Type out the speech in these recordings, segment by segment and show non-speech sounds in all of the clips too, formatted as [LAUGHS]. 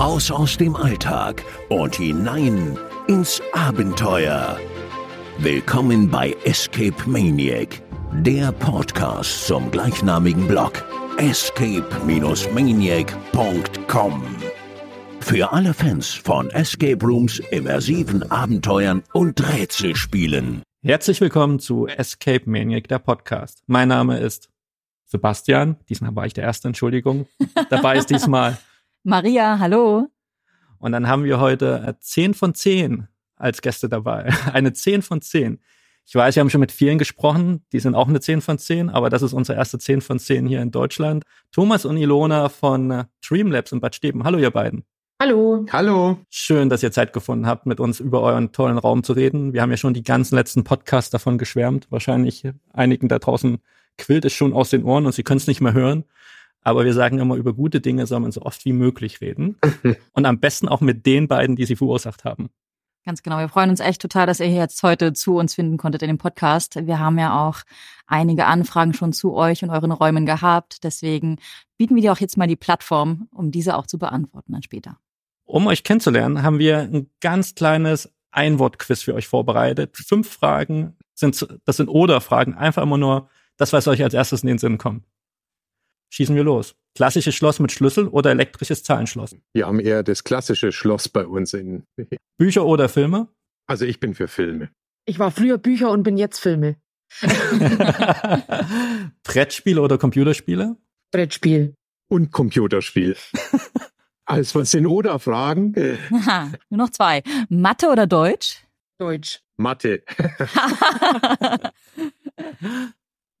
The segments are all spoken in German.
Raus aus dem Alltag und hinein ins Abenteuer. Willkommen bei Escape Maniac, der Podcast zum gleichnamigen Blog escape-maniac.com. Für alle Fans von Escape Rooms, immersiven Abenteuern und Rätselspielen. Herzlich willkommen zu Escape Maniac, der Podcast. Mein Name ist Sebastian. Diesmal war ich der Erste, Entschuldigung. Dabei ist [LAUGHS] diesmal Maria, hallo. Und dann haben wir heute 10 äh, von 10 als Gäste dabei. [LAUGHS] Eine 10 von 10. Ich weiß, wir haben schon mit vielen gesprochen, die sind auch eine 10 von 10, aber das ist unsere erste 10 von 10 hier in Deutschland. Thomas und Ilona von äh, Dreamlabs in Bad Steben. Hallo, ihr beiden. Hallo. Hallo. Schön, dass ihr Zeit gefunden habt, mit uns über euren tollen Raum zu reden. Wir haben ja schon die ganzen letzten Podcasts davon geschwärmt. Wahrscheinlich einigen da draußen quillt es schon aus den Ohren und sie können es nicht mehr hören. Aber wir sagen immer, über gute Dinge soll man so oft wie möglich reden. [LAUGHS] und am besten auch mit den beiden, die sie verursacht haben. Ganz genau. Wir freuen uns echt total, dass ihr hier jetzt heute zu uns finden konntet in dem Podcast. Wir haben ja auch einige Anfragen schon zu euch und euren Räumen gehabt. Deswegen bieten wir dir auch jetzt mal die Plattform, um diese auch zu beantworten dann später. Um euch kennenzulernen, haben wir ein ganz kleines Einwortquiz für euch vorbereitet. Fünf Fragen sind, das sind Oder-Fragen. Einfach immer nur das, was euch als erstes in den Sinn kommt schießen wir los. Klassisches Schloss mit Schlüssel oder elektrisches Zahlenschloss? Wir haben eher das klassische Schloss bei uns in. [LAUGHS] Bücher oder Filme? Also ich bin für Filme. Ich war früher Bücher und bin jetzt Filme. [LAUGHS] Brettspiele oder Computerspiele? Brettspiel. Und Computerspiel. [LAUGHS] Alles was sind oder Fragen? Aha, nur noch zwei. Mathe oder Deutsch? Deutsch. Mathe.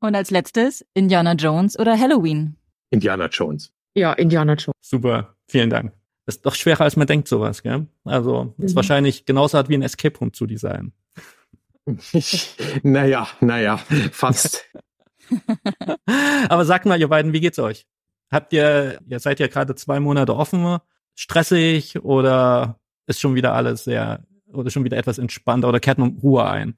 Und als letztes Indiana Jones oder Halloween? Indiana Jones. Ja, Indiana Jones. Super, vielen Dank. ist doch schwerer, als man denkt, sowas, gell? Also, ist mhm. wahrscheinlich genauso hart wie ein Escape Room zu designen. [LAUGHS] naja, naja, fast. [LAUGHS] Aber sagt mal, ihr beiden, wie geht's euch? Habt ihr, ihr seid ja gerade zwei Monate offen, stressig oder ist schon wieder alles sehr, oder schon wieder etwas entspannter oder kehrt man Ruhe ein?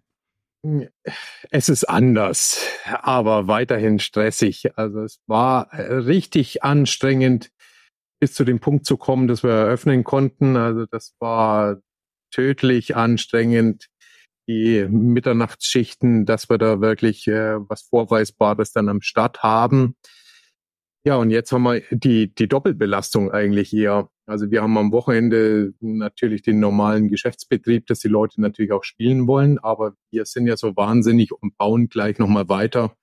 Es ist anders, aber weiterhin stressig. Also es war äh, richtig anstrengend, bis zu dem Punkt zu kommen, dass wir eröffnen konnten. Also das war tödlich anstrengend. Die Mitternachtsschichten, dass wir da wirklich äh, was Vorweisbares dann am Start haben. Ja, und jetzt haben wir die, die Doppelbelastung eigentlich eher. Also wir haben am Wochenende natürlich den normalen Geschäftsbetrieb, dass die Leute natürlich auch spielen wollen, aber wir sind ja so wahnsinnig und bauen gleich nochmal weiter.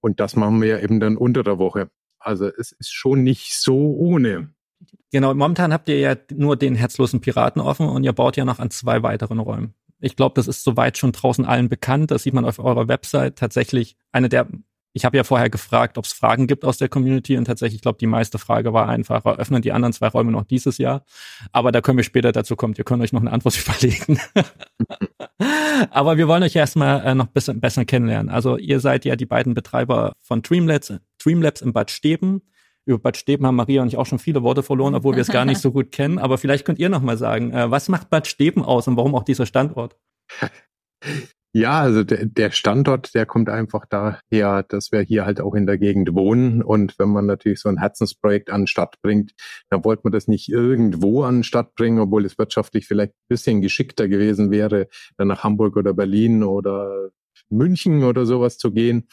Und das machen wir ja eben dann unter der Woche. Also es ist schon nicht so ohne. Genau, momentan habt ihr ja nur den herzlosen Piraten offen und ihr baut ja noch an zwei weiteren Räumen. Ich glaube, das ist soweit schon draußen allen bekannt. Das sieht man auf eurer Website tatsächlich eine der ich habe ja vorher gefragt, ob es Fragen gibt aus der Community und tatsächlich, ich glaube, die meiste Frage war einfach, eröffnen die anderen zwei Räume noch dieses Jahr? Aber da können wir später dazu kommen. Ihr könnt euch noch eine Antwort [LAUGHS] überlegen. [LAUGHS] Aber wir wollen euch erstmal äh, noch ein bisschen besser kennenlernen. Also ihr seid ja die beiden Betreiber von Dreamlabs, Dreamlabs in Bad Steben. Über Bad Steben haben Maria und ich auch schon viele Worte verloren, obwohl wir es gar nicht so gut kennen. Aber vielleicht könnt ihr noch mal sagen, äh, was macht Bad Steben aus und warum auch dieser Standort? [LAUGHS] Ja, also der, Standort, der kommt einfach daher, dass wir hier halt auch in der Gegend wohnen. Und wenn man natürlich so ein Herzensprojekt an den Start bringt, dann wollte man das nicht irgendwo an den Start bringen, obwohl es wirtschaftlich vielleicht ein bisschen geschickter gewesen wäre, dann nach Hamburg oder Berlin oder München oder sowas zu gehen.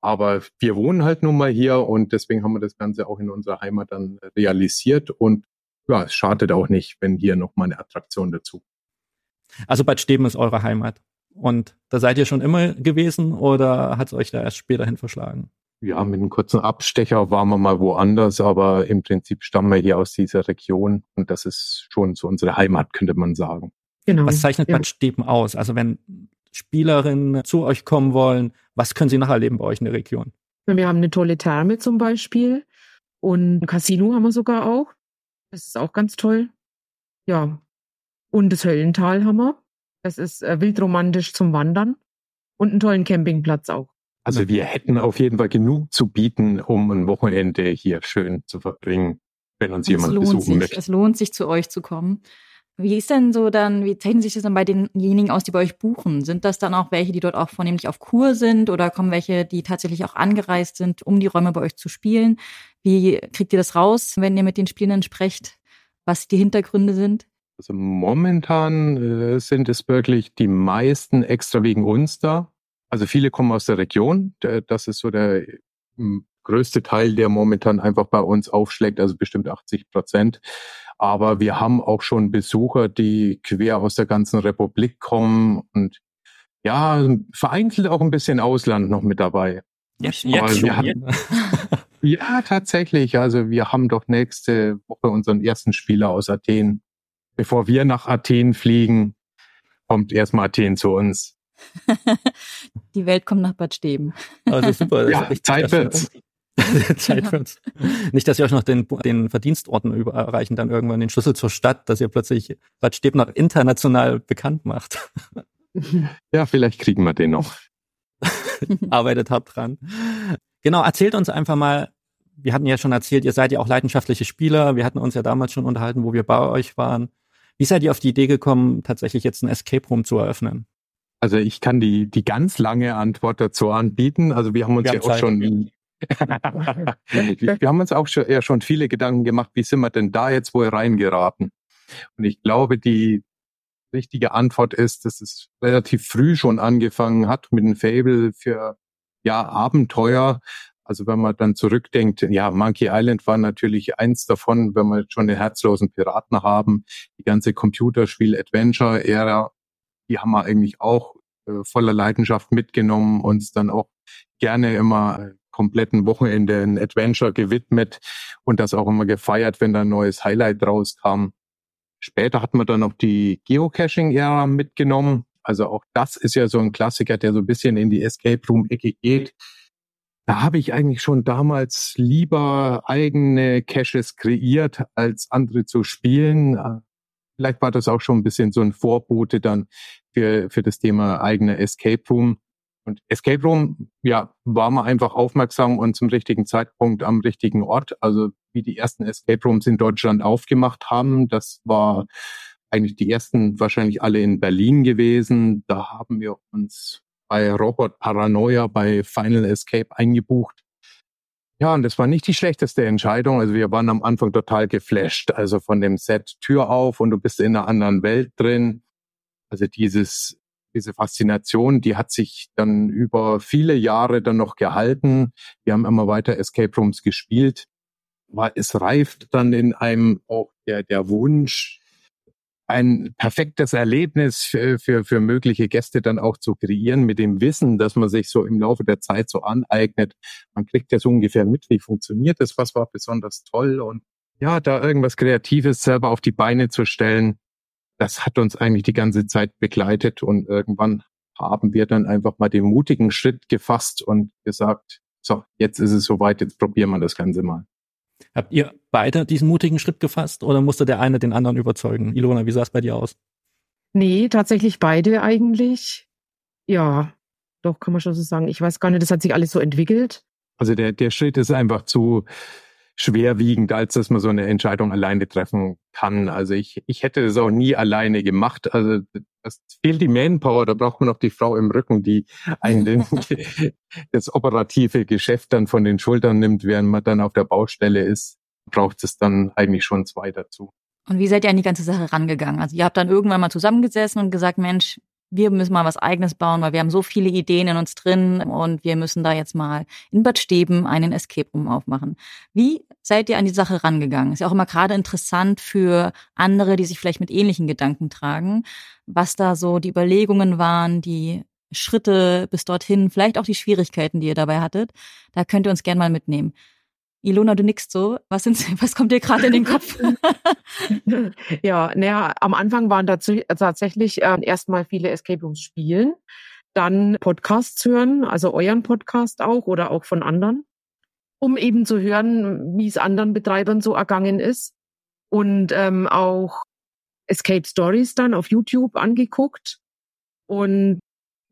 Aber wir wohnen halt nun mal hier und deswegen haben wir das Ganze auch in unserer Heimat dann realisiert. Und ja, es schadet auch nicht, wenn hier noch mal eine Attraktion dazu. Also Bad Steben ist eure Heimat. Und da seid ihr schon immer gewesen oder hat es euch da erst später hin verschlagen? Ja, mit einem kurzen Abstecher waren wir mal woanders, aber im Prinzip stammen wir hier aus dieser Region und das ist schon so unsere Heimat, könnte man sagen. Genau. Was zeichnet ja. Bad Steben aus? Also wenn Spielerinnen zu euch kommen wollen, was können sie nacherleben bei euch in der Region? Wir haben eine tolle Therme zum Beispiel und ein Casino haben wir sogar auch. Das ist auch ganz toll. Ja. Und das Höllental haben wir. Das ist äh, wildromantisch zum Wandern und einen tollen Campingplatz auch. Also wir hätten auf jeden Fall genug zu bieten, um ein Wochenende hier schön zu verbringen, wenn uns jemand besuchen sich, möchte. Es lohnt sich, zu euch zu kommen. Wie ist denn so dann, wie zeichnet sich das dann bei denjenigen aus, die bei euch buchen? Sind das dann auch welche, die dort auch vornehmlich auf Kur sind oder kommen welche, die tatsächlich auch angereist sind, um die Räume bei euch zu spielen? Wie kriegt ihr das raus, wenn ihr mit den Spielenden sprecht? was die Hintergründe sind? Also momentan äh, sind es wirklich die meisten extra wegen uns da. Also viele kommen aus der Region. Das ist so der hm, größte Teil, der momentan einfach bei uns aufschlägt, also bestimmt 80 Prozent. Aber wir haben auch schon Besucher, die quer aus der ganzen Republik kommen und ja, vereinzelt auch ein bisschen Ausland noch mit dabei. Jetzt, jetzt schon. Hatten, [LAUGHS] ja, tatsächlich. Also wir haben doch nächste Woche unseren ersten Spieler aus Athen. Bevor wir nach Athen fliegen, kommt erstmal Athen zu uns. [LAUGHS] Die Welt kommt nach Bad Steben. Also super. ja, Zeit wird's. [LAUGHS] Zeit für uns. Nicht, dass ihr euch noch den, den Verdienstorden überreichen, dann irgendwann den Schlüssel zur Stadt, dass ihr plötzlich Bad Steben noch international bekannt macht. [LAUGHS] Ja, vielleicht kriegen wir den noch. Arbeitet hart dran. Genau, erzählt uns einfach mal, wir hatten ja schon erzählt, ihr seid ja auch leidenschaftliche Spieler. Wir hatten uns ja damals schon unterhalten, wo wir bei euch waren. Wie seid ihr auf die Idee gekommen, tatsächlich jetzt ein Escape Room zu eröffnen? Also ich kann die, die ganz lange Antwort dazu anbieten. Also wir haben uns wir ja haben auch schon, [LAUGHS] wir haben uns auch schon, ja schon viele Gedanken gemacht, wie sind wir denn da jetzt wohl reingeraten? Und ich glaube, die richtige Antwort ist, dass es relativ früh schon angefangen hat mit einem Fable für ja Abenteuer. Also wenn man dann zurückdenkt, ja, Monkey Island war natürlich eins davon, wenn wir schon den herzlosen Piraten haben, die ganze Computerspiel-Adventure-Ära, die haben wir eigentlich auch äh, voller Leidenschaft mitgenommen, uns dann auch gerne immer kompletten Wochenende ein Adventure gewidmet und das auch immer gefeiert, wenn da ein neues Highlight rauskam. Später hat man dann noch die Geocaching-Ära mitgenommen. Also auch das ist ja so ein Klassiker, der so ein bisschen in die Escape Room-Ecke geht. Da habe ich eigentlich schon damals lieber eigene Caches kreiert, als andere zu spielen. Vielleicht war das auch schon ein bisschen so ein Vorbote dann für, für das Thema eigener Escape Room. Und Escape Room, ja, war man einfach aufmerksam und zum richtigen Zeitpunkt am richtigen Ort. Also wie die ersten Escape Rooms in Deutschland aufgemacht haben, das war eigentlich die ersten wahrscheinlich alle in Berlin gewesen. Da haben wir uns bei Robot Paranoia bei Final Escape eingebucht. Ja, und das war nicht die schlechteste Entscheidung. Also wir waren am Anfang total geflasht. Also von dem Set Tür auf und du bist in einer anderen Welt drin. Also dieses diese Faszination, die hat sich dann über viele Jahre dann noch gehalten. Wir haben immer weiter Escape Rooms gespielt. Es reift dann in einem auch der, der Wunsch, ein perfektes Erlebnis für, für, für mögliche Gäste dann auch zu kreieren, mit dem Wissen, dass man sich so im Laufe der Zeit so aneignet. Man kriegt ja so ungefähr mit, wie funktioniert das, was war besonders toll und ja, da irgendwas Kreatives selber auf die Beine zu stellen, das hat uns eigentlich die ganze Zeit begleitet und irgendwann haben wir dann einfach mal den mutigen Schritt gefasst und gesagt, so, jetzt ist es soweit, jetzt probieren wir das Ganze mal. Habt ihr beide diesen mutigen Schritt gefasst oder musste der eine den anderen überzeugen? Ilona, wie sah es bei dir aus? Nee, tatsächlich beide eigentlich. Ja, doch, kann man schon so sagen. Ich weiß gar nicht, das hat sich alles so entwickelt. Also der, der Schritt ist einfach zu, schwerwiegend, als dass man so eine Entscheidung alleine treffen kann. Also ich, ich hätte das auch nie alleine gemacht. Also das fehlt die Manpower, da braucht man noch die Frau im Rücken, die einen [LAUGHS] das operative Geschäft dann von den Schultern nimmt, während man dann auf der Baustelle ist, braucht es dann eigentlich schon zwei dazu. Und wie seid ihr an die ganze Sache rangegangen? Also ihr habt dann irgendwann mal zusammengesessen und gesagt, Mensch, wir müssen mal was eigenes bauen, weil wir haben so viele Ideen in uns drin und wir müssen da jetzt mal in Bad Steben einen Escape Room aufmachen. Wie seid ihr an die Sache rangegangen? Ist ja auch immer gerade interessant für andere, die sich vielleicht mit ähnlichen Gedanken tragen, was da so die Überlegungen waren, die Schritte bis dorthin, vielleicht auch die Schwierigkeiten, die ihr dabei hattet. Da könnt ihr uns gerne mal mitnehmen. Ilona, du nickst so. Was, sind, [LAUGHS] was kommt dir gerade in den Kopf? [LAUGHS] ja, naja, am Anfang waren dazu, tatsächlich äh, erstmal viele Escape Rooms spielen, dann Podcasts hören, also euren Podcast auch oder auch von anderen, um eben zu hören, wie es anderen Betreibern so ergangen ist. Und ähm, auch Escape Stories dann auf YouTube angeguckt. Und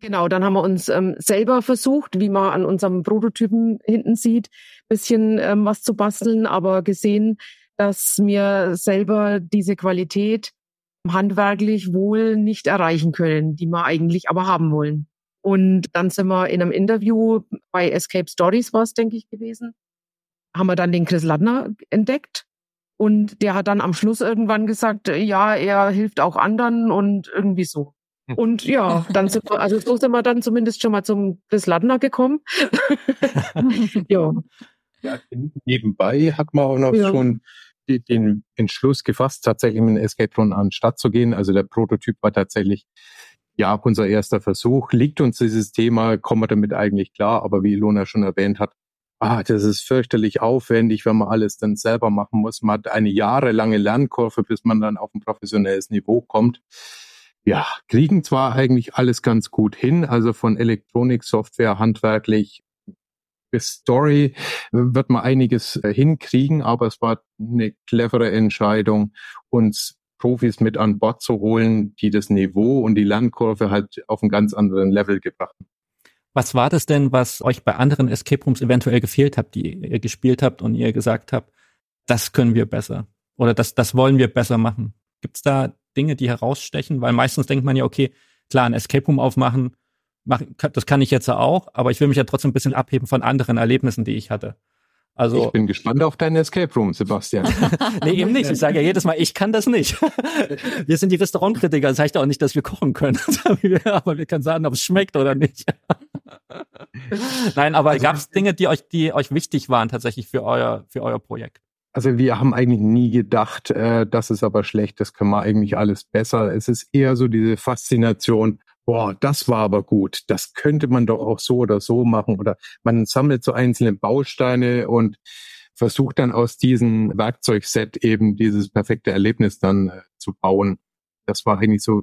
Genau, dann haben wir uns ähm, selber versucht, wie man an unserem Prototypen hinten sieht, bisschen ähm, was zu basteln, aber gesehen, dass wir selber diese Qualität handwerklich wohl nicht erreichen können, die wir eigentlich aber haben wollen. Und dann sind wir in einem Interview bei Escape Stories war es, denke ich, gewesen, haben wir dann den Chris Ladner entdeckt Und der hat dann am Schluss irgendwann gesagt, ja, er hilft auch anderen und irgendwie so. Und ja, dann sind wir, also so sind wir dann zumindest schon mal zum Chris Ladner gekommen. [LAUGHS] ja. ja. Nebenbei hat man auch noch ja. schon die, den Entschluss gefasst, tatsächlich mit einem Escape Room an Stadt zu gehen. Also der Prototyp war tatsächlich ja unser erster Versuch. Liegt uns dieses Thema, kommen wir damit eigentlich klar, aber wie Ilona schon erwähnt hat, ah, das ist fürchterlich aufwendig, wenn man alles dann selber machen muss. Man hat eine jahrelange Lernkurve, bis man dann auf ein professionelles Niveau kommt. Ja, kriegen zwar eigentlich alles ganz gut hin, also von Elektronik, Software, handwerklich bis Story wird man einiges äh, hinkriegen, aber es war eine clevere Entscheidung, uns Profis mit an Bord zu holen, die das Niveau und die Lernkurve halt auf einen ganz anderen Level gebracht haben. Was war das denn, was euch bei anderen Escape Rooms eventuell gefehlt habt, die ihr gespielt habt und ihr gesagt habt, das können wir besser oder das, das wollen wir besser machen? Gibt es da Dinge, die herausstechen? Weil meistens denkt man ja, okay, klar, ein Escape Room aufmachen, mach, das kann ich jetzt auch, aber ich will mich ja trotzdem ein bisschen abheben von anderen Erlebnissen, die ich hatte. Also, ich bin gespannt auf deinen Escape Room, Sebastian. [LAUGHS] nee, eben nicht. Ich sage ja jedes Mal, ich kann das nicht. [LAUGHS] wir sind die Restaurantkritiker. Das heißt auch nicht, dass wir kochen können. [LAUGHS] aber wir können sagen, ob es schmeckt oder nicht. Nein, aber also, gab es Dinge, die euch, die euch wichtig waren tatsächlich für euer, für euer Projekt? Also wir haben eigentlich nie gedacht, äh, das ist aber schlecht, das können wir eigentlich alles besser. Es ist eher so diese Faszination, boah, das war aber gut, das könnte man doch auch so oder so machen. Oder man sammelt so einzelne Bausteine und versucht dann aus diesem Werkzeugset eben dieses perfekte Erlebnis dann äh, zu bauen. Das war eigentlich so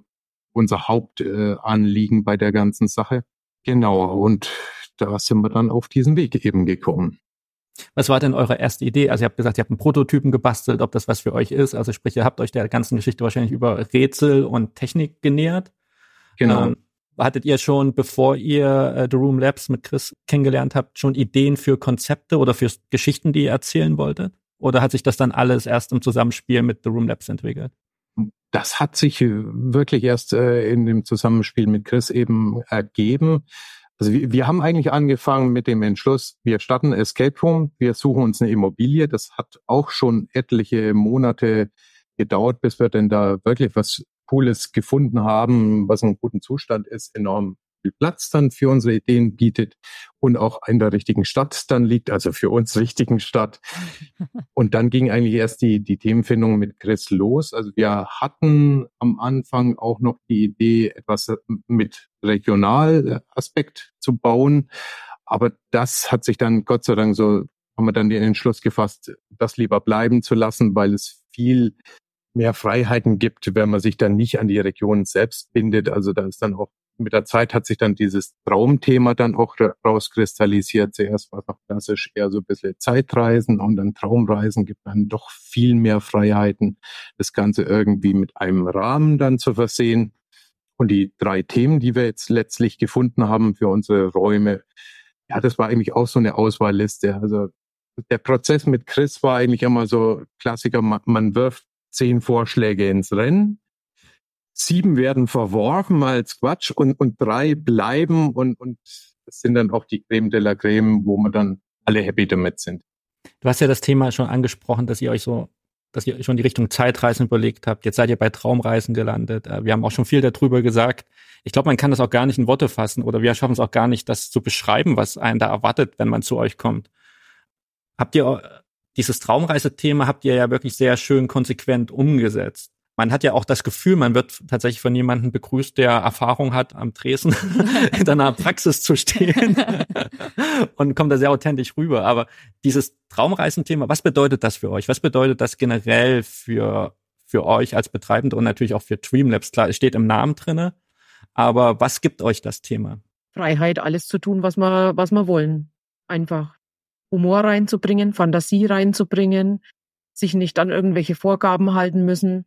unser Hauptanliegen äh, bei der ganzen Sache. Genau, und da sind wir dann auf diesen Weg eben gekommen. Was war denn eure erste Idee? Also ihr habt gesagt, ihr habt einen Prototypen gebastelt, ob das was für euch ist. Also sprich, ihr habt euch der ganzen Geschichte wahrscheinlich über Rätsel und Technik genähert. Genau. Ähm, hattet ihr schon, bevor ihr äh, The Room Labs mit Chris kennengelernt habt, schon Ideen für Konzepte oder für Geschichten, die ihr erzählen wolltet? Oder hat sich das dann alles erst im Zusammenspiel mit The Room Labs entwickelt? Das hat sich äh, wirklich erst äh, in dem Zusammenspiel mit Chris eben ergeben. Also wir, wir haben eigentlich angefangen mit dem Entschluss, wir starten Escape Room, wir suchen uns eine Immobilie. Das hat auch schon etliche Monate gedauert, bis wir denn da wirklich was Cooles gefunden haben, was in guten Zustand ist, enorm viel Platz dann für unsere Ideen bietet und auch in der richtigen Stadt dann liegt, also für uns richtigen Stadt. [LAUGHS] Und dann ging eigentlich erst die, die Themenfindung mit Chris los. Also wir hatten am Anfang auch noch die Idee, etwas mit Regionalaspekt zu bauen. Aber das hat sich dann Gott sei Dank so, haben wir dann den Entschluss gefasst, das lieber bleiben zu lassen, weil es viel mehr Freiheiten gibt, wenn man sich dann nicht an die Region selbst bindet. Also da ist dann auch mit der Zeit hat sich dann dieses Traumthema dann auch rauskristallisiert. Zuerst war es noch klassisch eher so ein bisschen Zeitreisen und dann Traumreisen gibt dann doch viel mehr Freiheiten, das Ganze irgendwie mit einem Rahmen dann zu versehen. Und die drei Themen, die wir jetzt letztlich gefunden haben für unsere Räume, ja, das war eigentlich auch so eine Auswahlliste. Also der Prozess mit Chris war eigentlich immer so Klassiker, man, man wirft zehn Vorschläge ins Rennen. Sieben werden verworfen als Quatsch und, und drei bleiben und, und das sind dann auch die Creme de la Creme, wo wir dann alle happy damit sind. Du hast ja das Thema schon angesprochen, dass ihr euch so, dass ihr schon die Richtung Zeitreisen überlegt habt. Jetzt seid ihr bei Traumreisen gelandet. Äh, wir haben auch schon viel darüber gesagt. Ich glaube, man kann das auch gar nicht in Worte fassen oder wir schaffen es auch gar nicht, das zu beschreiben, was einen da erwartet, wenn man zu euch kommt. Habt ihr dieses Traumreisethema habt ihr ja wirklich sehr schön konsequent umgesetzt. Man hat ja auch das Gefühl, man wird tatsächlich von jemandem begrüßt, der Erfahrung hat, am Tresen [LAUGHS] in einer Praxis zu stehen [LAUGHS] und kommt da sehr authentisch rüber. Aber dieses Traumreisenthema, was bedeutet das für euch? Was bedeutet das generell für, für euch als Betreibende und natürlich auch für Dreamlabs? Klar, es steht im Namen drinne. Aber was gibt euch das Thema? Freiheit, alles zu tun, was wir, was wir wollen. Einfach. Humor reinzubringen, Fantasie reinzubringen, sich nicht an irgendwelche Vorgaben halten müssen.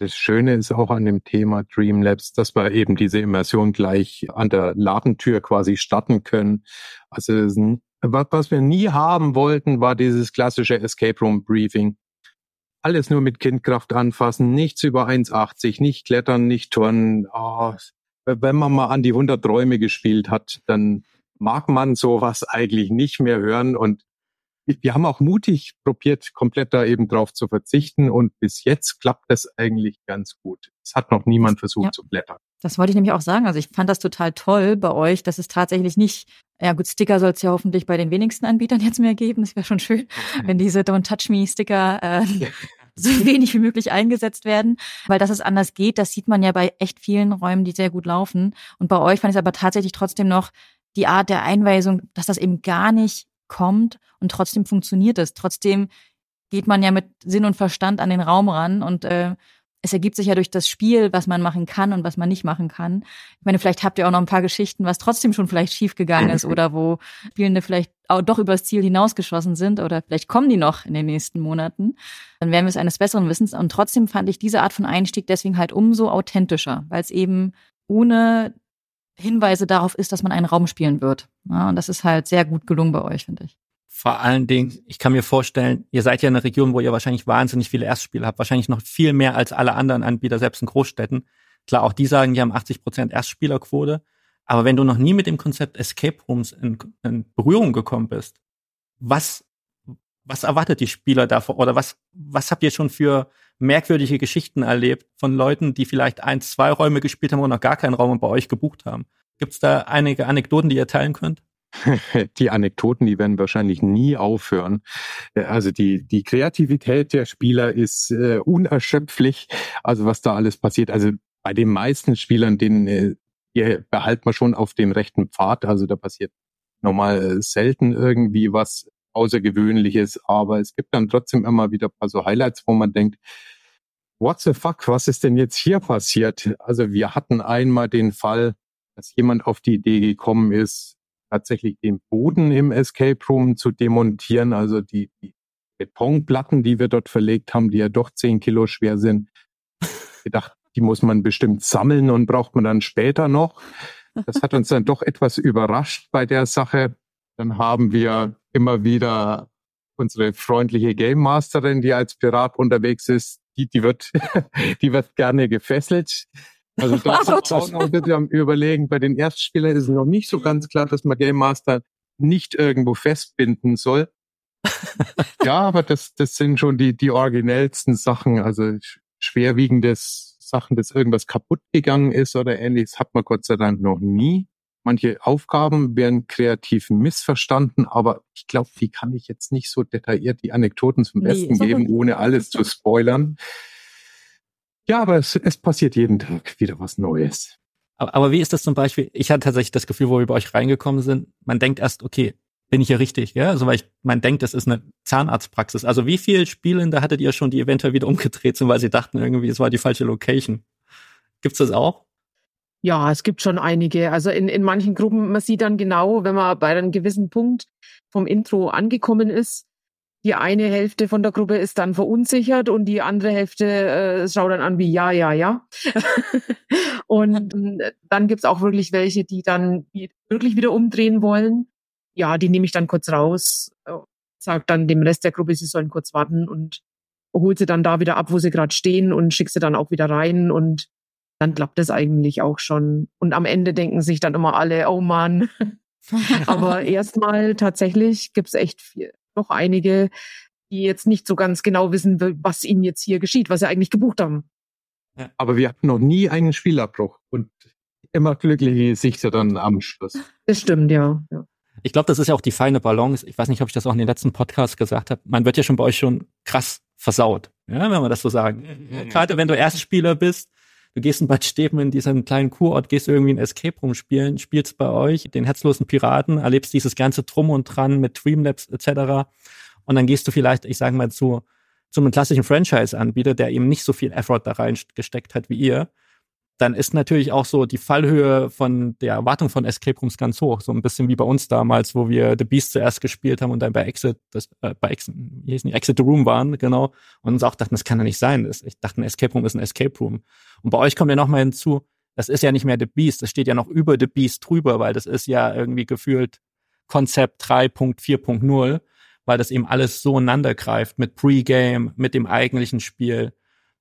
Das Schöne ist auch an dem Thema Dreamlabs, dass wir eben diese Immersion gleich an der Ladentür quasi starten können. Also was wir nie haben wollten, war dieses klassische Escape Room Briefing. Alles nur mit Kindkraft anfassen, nichts über 1,80, nicht klettern, nicht turnen. Oh, wenn man mal an die 100 Träume gespielt hat, dann mag man sowas [LAUGHS] eigentlich nicht mehr hören und wir haben auch mutig probiert, komplett da eben drauf zu verzichten und bis jetzt klappt das eigentlich ganz gut. Es hat noch niemand versucht ja. zu blättern. Das wollte ich nämlich auch sagen. Also ich fand das total toll bei euch, dass es tatsächlich nicht, ja gut, Sticker soll es ja hoffentlich bei den wenigsten Anbietern jetzt mehr geben. Das wäre schon schön, wenn diese Don't Touch Me Sticker äh, so wenig wie möglich eingesetzt werden, weil dass es anders geht, das sieht man ja bei echt vielen Räumen, die sehr gut laufen. Und bei euch fand ich es aber tatsächlich trotzdem noch die Art der Einweisung, dass das eben gar nicht kommt und trotzdem funktioniert es. Trotzdem geht man ja mit Sinn und Verstand an den Raum ran und äh, es ergibt sich ja durch das Spiel, was man machen kann und was man nicht machen kann. Ich meine, vielleicht habt ihr auch noch ein paar Geschichten, was trotzdem schon vielleicht schiefgegangen ist [LAUGHS] oder wo Spielende vielleicht auch doch übers Ziel hinausgeschossen sind oder vielleicht kommen die noch in den nächsten Monaten. Dann werden wir es eines Besseren Wissens. Und trotzdem fand ich diese Art von Einstieg deswegen halt umso authentischer, weil es eben ohne Hinweise darauf ist, dass man einen Raum spielen wird. Ja, und das ist halt sehr gut gelungen bei euch, finde ich. Vor allen Dingen, ich kann mir vorstellen, ihr seid ja in einer Region, wo ihr wahrscheinlich wahnsinnig viele Erstspiele habt, wahrscheinlich noch viel mehr als alle anderen Anbieter, selbst in Großstädten. Klar, auch die sagen, die haben 80 Prozent Erstspielerquote. Aber wenn du noch nie mit dem Konzept Escape Rooms in, in Berührung gekommen bist, was, was erwartet die Spieler davor? Oder was, was habt ihr schon für merkwürdige Geschichten erlebt von Leuten, die vielleicht ein, zwei Räume gespielt haben und noch gar keinen Raum bei euch gebucht haben. Gibt es da einige Anekdoten, die ihr teilen könnt? [LAUGHS] die Anekdoten, die werden wahrscheinlich nie aufhören. Äh, also die, die Kreativität der Spieler ist äh, unerschöpflich. Also was da alles passiert. Also bei den meisten Spielern, denen äh, hier behalten wir schon auf dem rechten Pfad. Also da passiert normal äh, selten irgendwie was Außergewöhnliches, aber es gibt dann trotzdem immer wieder ein paar so Highlights, wo man denkt, what the fuck, was ist denn jetzt hier passiert? Also wir hatten einmal den Fall, dass jemand auf die Idee gekommen ist, tatsächlich den Boden im Escape Room zu demontieren, also die, die Betonplatten, die wir dort verlegt haben, die ja doch zehn Kilo schwer sind. Gedacht, die muss man bestimmt sammeln und braucht man dann später noch. Das hat uns dann doch etwas überrascht bei der Sache. Dann haben wir immer wieder unsere freundliche Game Masterin, die als Pirat unterwegs ist, die, die wird, [LAUGHS] die wird gerne gefesselt. Also da ist auch noch ein bisschen am Überlegen. Bei den Erstspielern ist es noch nicht so ganz klar, dass man Game Master nicht irgendwo festbinden soll. [LAUGHS] ja, aber das, das sind schon die, die originellsten Sachen. Also schwerwiegendes Sachen, dass irgendwas kaputt gegangen ist oder ähnliches, hat man Gott sei Dank noch nie. Manche Aufgaben werden kreativ missverstanden, aber ich glaube, die kann ich jetzt nicht so detailliert die Anekdoten zum Besten nee, geben, ohne alles zu spoilern. Ja, aber es, es passiert jeden Tag wieder was Neues. Aber, aber wie ist das zum Beispiel? Ich hatte tatsächlich das Gefühl, wo wir bei euch reingekommen sind, man denkt erst, okay, bin ich hier richtig, ja? Also weil ich, man denkt, das ist eine Zahnarztpraxis. Also wie viele Spielende hattet ihr schon, die eventuell wieder umgedreht sind, weil sie dachten irgendwie, es war die falsche Location? Gibt's das auch? Ja, es gibt schon einige. Also in, in manchen Gruppen, man sieht dann genau, wenn man bei einem gewissen Punkt vom Intro angekommen ist, die eine Hälfte von der Gruppe ist dann verunsichert und die andere Hälfte äh, schaut dann an wie ja, ja, ja. [LAUGHS] und äh, dann gibt's auch wirklich welche, die dann wirklich wieder umdrehen wollen. Ja, die nehme ich dann kurz raus, äh, sag dann dem Rest der Gruppe, sie sollen kurz warten und hol sie dann da wieder ab, wo sie gerade stehen und schick sie dann auch wieder rein und dann klappt es eigentlich auch schon. Und am Ende denken sich dann immer alle, oh Mann. [LAUGHS] Aber erstmal tatsächlich gibt's echt viel, noch einige, die jetzt nicht so ganz genau wissen, was ihnen jetzt hier geschieht, was sie eigentlich gebucht haben. Aber wir hatten noch nie einen Spielabbruch und immer glückliche Gesichter dann am Schluss. Das stimmt, ja. ja. Ich glaube, das ist ja auch die feine Balance. Ich weiß nicht, ob ich das auch in den letzten Podcasts gesagt habe. Man wird ja schon bei euch schon krass versaut, ja, wenn man das so sagen. Mhm. Gerade wenn du Erstspieler bist, du gehst in Bad Stäben in diesem kleinen Kurort, gehst irgendwie ein Escape Room spielen, spielst bei euch den herzlosen Piraten, erlebst dieses ganze Drum und Dran mit Dreamlabs etc. Und dann gehst du vielleicht, ich sage mal, zu, zu einem klassischen Franchise-Anbieter, der eben nicht so viel Effort da reingesteckt hat wie ihr dann ist natürlich auch so die Fallhöhe von der Erwartung von Escape Rooms ganz hoch. So ein bisschen wie bei uns damals, wo wir The Beast zuerst gespielt haben und dann bei Exit, das, äh, bei Exit, wie hieß nicht, Exit the Room waren, genau. Und uns auch dachten, das kann ja nicht sein. Ich dachte, ein Escape Room ist ein Escape Room. Und bei euch kommt ja nochmal hinzu, das ist ja nicht mehr The Beast, das steht ja noch über The Beast drüber, weil das ist ja irgendwie gefühlt Konzept 3.4.0, weil das eben alles so ineinander greift mit Pre-Game, mit dem eigentlichen Spiel,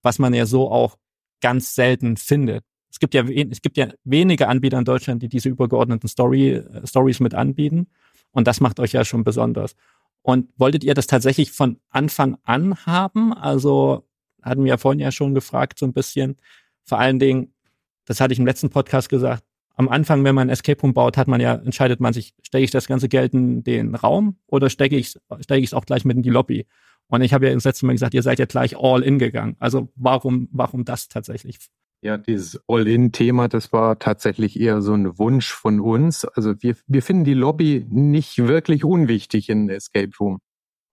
was man ja so auch ganz selten findet. Es gibt ja, es gibt ja wenige Anbieter in Deutschland, die diese übergeordneten Story, äh, Stories mit anbieten. Und das macht euch ja schon besonders. Und wolltet ihr das tatsächlich von Anfang an haben? Also hatten wir ja vorhin ja schon gefragt, so ein bisschen. Vor allen Dingen, das hatte ich im letzten Podcast gesagt, am Anfang, wenn man Escape Room baut, hat man ja, entscheidet man sich, stecke ich das ganze Geld in den Raum oder stecke ich stecke ich es auch gleich mit in die Lobby? Und ich habe ja das letzte Mal gesagt, ihr seid ja gleich all in gegangen. Also warum, warum das tatsächlich? Ja, dieses All-In-Thema, das war tatsächlich eher so ein Wunsch von uns. Also wir, wir finden die Lobby nicht wirklich unwichtig in Escape Room,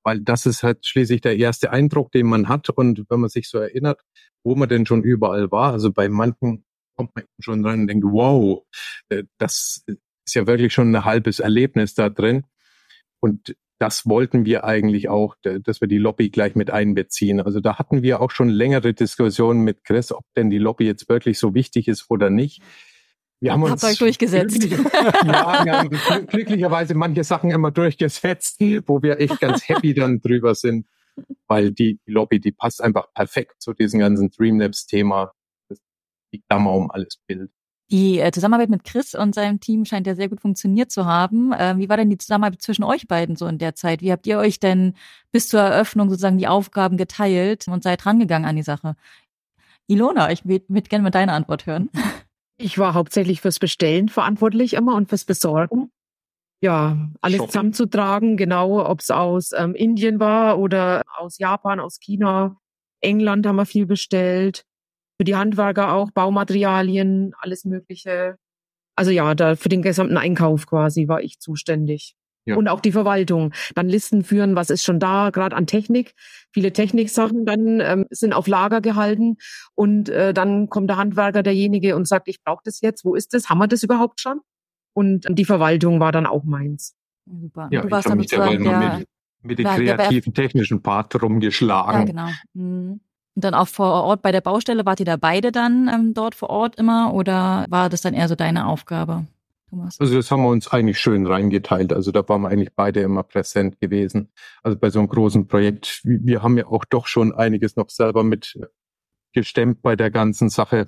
weil das ist halt schließlich der erste Eindruck, den man hat. Und wenn man sich so erinnert, wo man denn schon überall war, also bei manchen kommt man schon rein und denkt, wow, äh, das ist ja wirklich schon ein halbes Erlebnis da drin. Und das wollten wir eigentlich auch, dass wir die Lobby gleich mit einbeziehen. Also da hatten wir auch schon längere Diskussionen mit Chris, ob denn die Lobby jetzt wirklich so wichtig ist oder nicht. Wir haben uns euch durchgesetzt. ja, wir haben glücklicherweise manche Sachen immer durchgesetzt, wo wir echt ganz happy dann drüber sind, weil die Lobby, die passt einfach perfekt zu diesem ganzen Dreamlabs-Thema. Die Klammer um alles Bild. Die äh, Zusammenarbeit mit Chris und seinem Team scheint ja sehr gut funktioniert zu haben. Ähm, wie war denn die Zusammenarbeit zwischen euch beiden so in der Zeit? Wie habt ihr euch denn bis zur Eröffnung sozusagen die Aufgaben geteilt und seid rangegangen an die Sache? Ilona, ich würde gerne mal deine Antwort hören. Ich war hauptsächlich fürs Bestellen verantwortlich immer und fürs Besorgen. Ja, alles Shopping. zusammenzutragen, genau, ob es aus ähm, Indien war oder aus Japan, aus China, England haben wir viel bestellt für die Handwerker auch, Baumaterialien, alles Mögliche. Also ja, da für den gesamten Einkauf quasi war ich zuständig. Ja. Und auch die Verwaltung. Dann Listen führen, was ist schon da, gerade an Technik. Viele Techniksachen dann ähm, sind auf Lager gehalten. Und äh, dann kommt der Handwerker, derjenige, und sagt, ich brauche das jetzt. Wo ist das? Haben wir das überhaupt schon? Und die Verwaltung war dann auch meins. Super. Ja, du warst dann sozusagen der, mit, mit dem kreativen, technischen Part rumgeschlagen. Ja, genau. Mhm. Und dann auch vor Ort bei der Baustelle, wart ihr da beide dann ähm, dort vor Ort immer oder war das dann eher so deine Aufgabe, Thomas? Also das haben wir uns eigentlich schön reingeteilt. Also da waren wir eigentlich beide immer präsent gewesen. Also bei so einem großen Projekt, wir haben ja auch doch schon einiges noch selber mit gestemmt bei der ganzen Sache,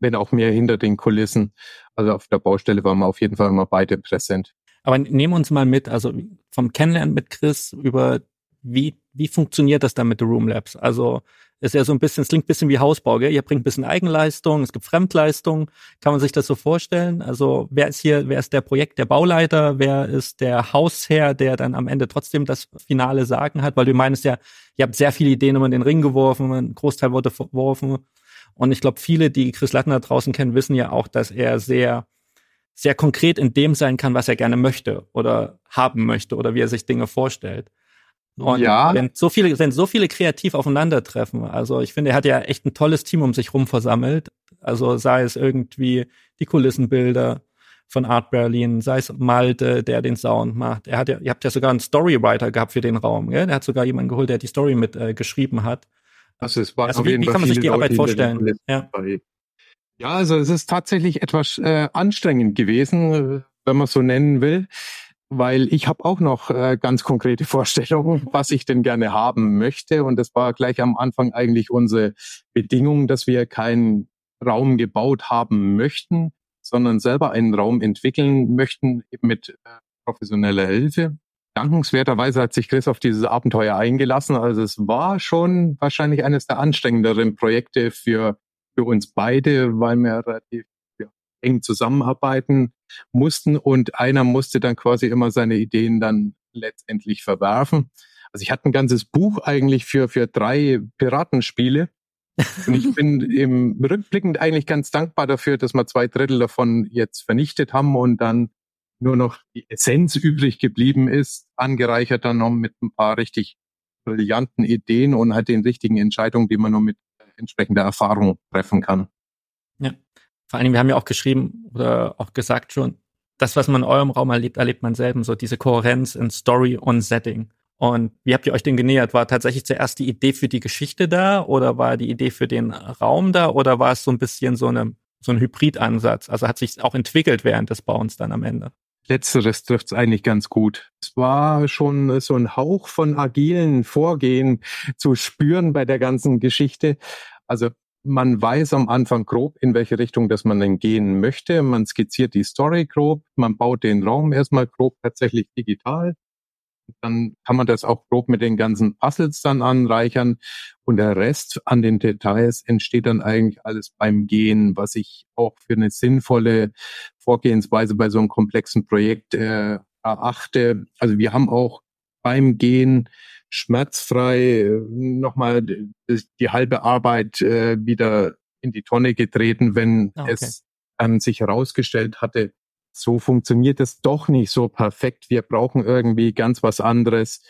wenn auch mehr hinter den Kulissen. Also auf der Baustelle waren wir auf jeden Fall immer beide präsent. Aber nehmen uns mal mit, also vom Kennenlernen mit Chris über wie, wie funktioniert das dann mit The Room Labs? Also ist ja so ein bisschen, es klingt ein bisschen wie Hausbau, gell? Ihr bringt ein bisschen Eigenleistung, es gibt Fremdleistung. Kann man sich das so vorstellen? Also wer ist hier, wer ist der Projekt, der Bauleiter? Wer ist der Hausherr, der dann am Ende trotzdem das finale Sagen hat? Weil du meinst ja, ihr habt sehr viele Ideen immer in den Ring geworfen, ein Großteil wurde verworfen. Und ich glaube, viele, die Chris Lattner draußen kennen, wissen ja auch, dass er sehr, sehr konkret in dem sein kann, was er gerne möchte oder haben möchte oder wie er sich Dinge vorstellt. Und ja. wenn so viele, wenn so viele kreativ aufeinandertreffen, also ich finde, er hat ja echt ein tolles Team um sich rum versammelt. Also sei es irgendwie die Kulissenbilder von Art Berlin, sei es Malte, der den Sound macht. Er hat ja, ihr habt ja sogar einen Storywriter gehabt für den Raum, gell? Der hat sogar jemanden geholt, der die Story mit äh, geschrieben hat. Also es war also wie, wie kann man sich die Arbeit vorstellen? Ja. ja, also es ist tatsächlich etwas äh, anstrengend gewesen, äh, wenn man so nennen will weil ich habe auch noch äh, ganz konkrete [LAUGHS] Vorstellungen, was ich denn gerne haben möchte. Und das war gleich am Anfang eigentlich unsere Bedingung, dass wir keinen Raum gebaut haben möchten, sondern selber einen Raum entwickeln möchten, mit äh, professioneller Hilfe. Dankenswerterweise hat sich Chris auf dieses Abenteuer eingelassen. Also es war schon wahrscheinlich eines der anstrengenderen Projekte für, für uns beide, weil wir relativ eng zusammenarbeiten mussten und einer musste dann quasi immer seine Ideen dann letztendlich verwerfen. Also ich hatte ein ganzes Buch eigentlich für, für drei Piratenspiele. Und ich bin [LAUGHS] im rückblickend eigentlich ganz dankbar dafür, dass wir zwei Drittel davon jetzt vernichtet haben und dann nur noch die Essenz übrig geblieben ist, angereichert dann noch mit ein paar richtig brillanten Ideen und halt den richtigen Entscheidungen, die man nur mit entsprechender Erfahrung treffen kann. Ja. Vor allem, wir haben ja auch geschrieben oder auch gesagt schon, das, was man in eurem Raum erlebt, erlebt man selten, so diese Kohärenz in Story und Setting. Und wie habt ihr euch denn genähert? War tatsächlich zuerst die Idee für die Geschichte da oder war die Idee für den Raum da oder war es so ein bisschen so, eine, so ein Hybridansatz? Also hat sich auch entwickelt während des Bauens dann am Ende? Letzteres trifft es eigentlich ganz gut. Es war schon so ein Hauch von agilen Vorgehen zu spüren bei der ganzen Geschichte. Also man weiß am Anfang grob, in welche Richtung das man denn gehen möchte. Man skizziert die Story grob, man baut den Raum erstmal grob tatsächlich digital. Dann kann man das auch grob mit den ganzen Puzzles dann anreichern und der Rest an den Details entsteht dann eigentlich alles beim Gehen, was ich auch für eine sinnvolle Vorgehensweise bei so einem komplexen Projekt äh, erachte. Also wir haben auch beim Gehen schmerzfrei äh, nochmal die, halbe Arbeit äh, wieder in die Tonne getreten, wenn ah, okay. es ähm, sich herausgestellt hatte, so funktioniert es doch nicht so perfekt. Wir brauchen irgendwie ganz was anderes.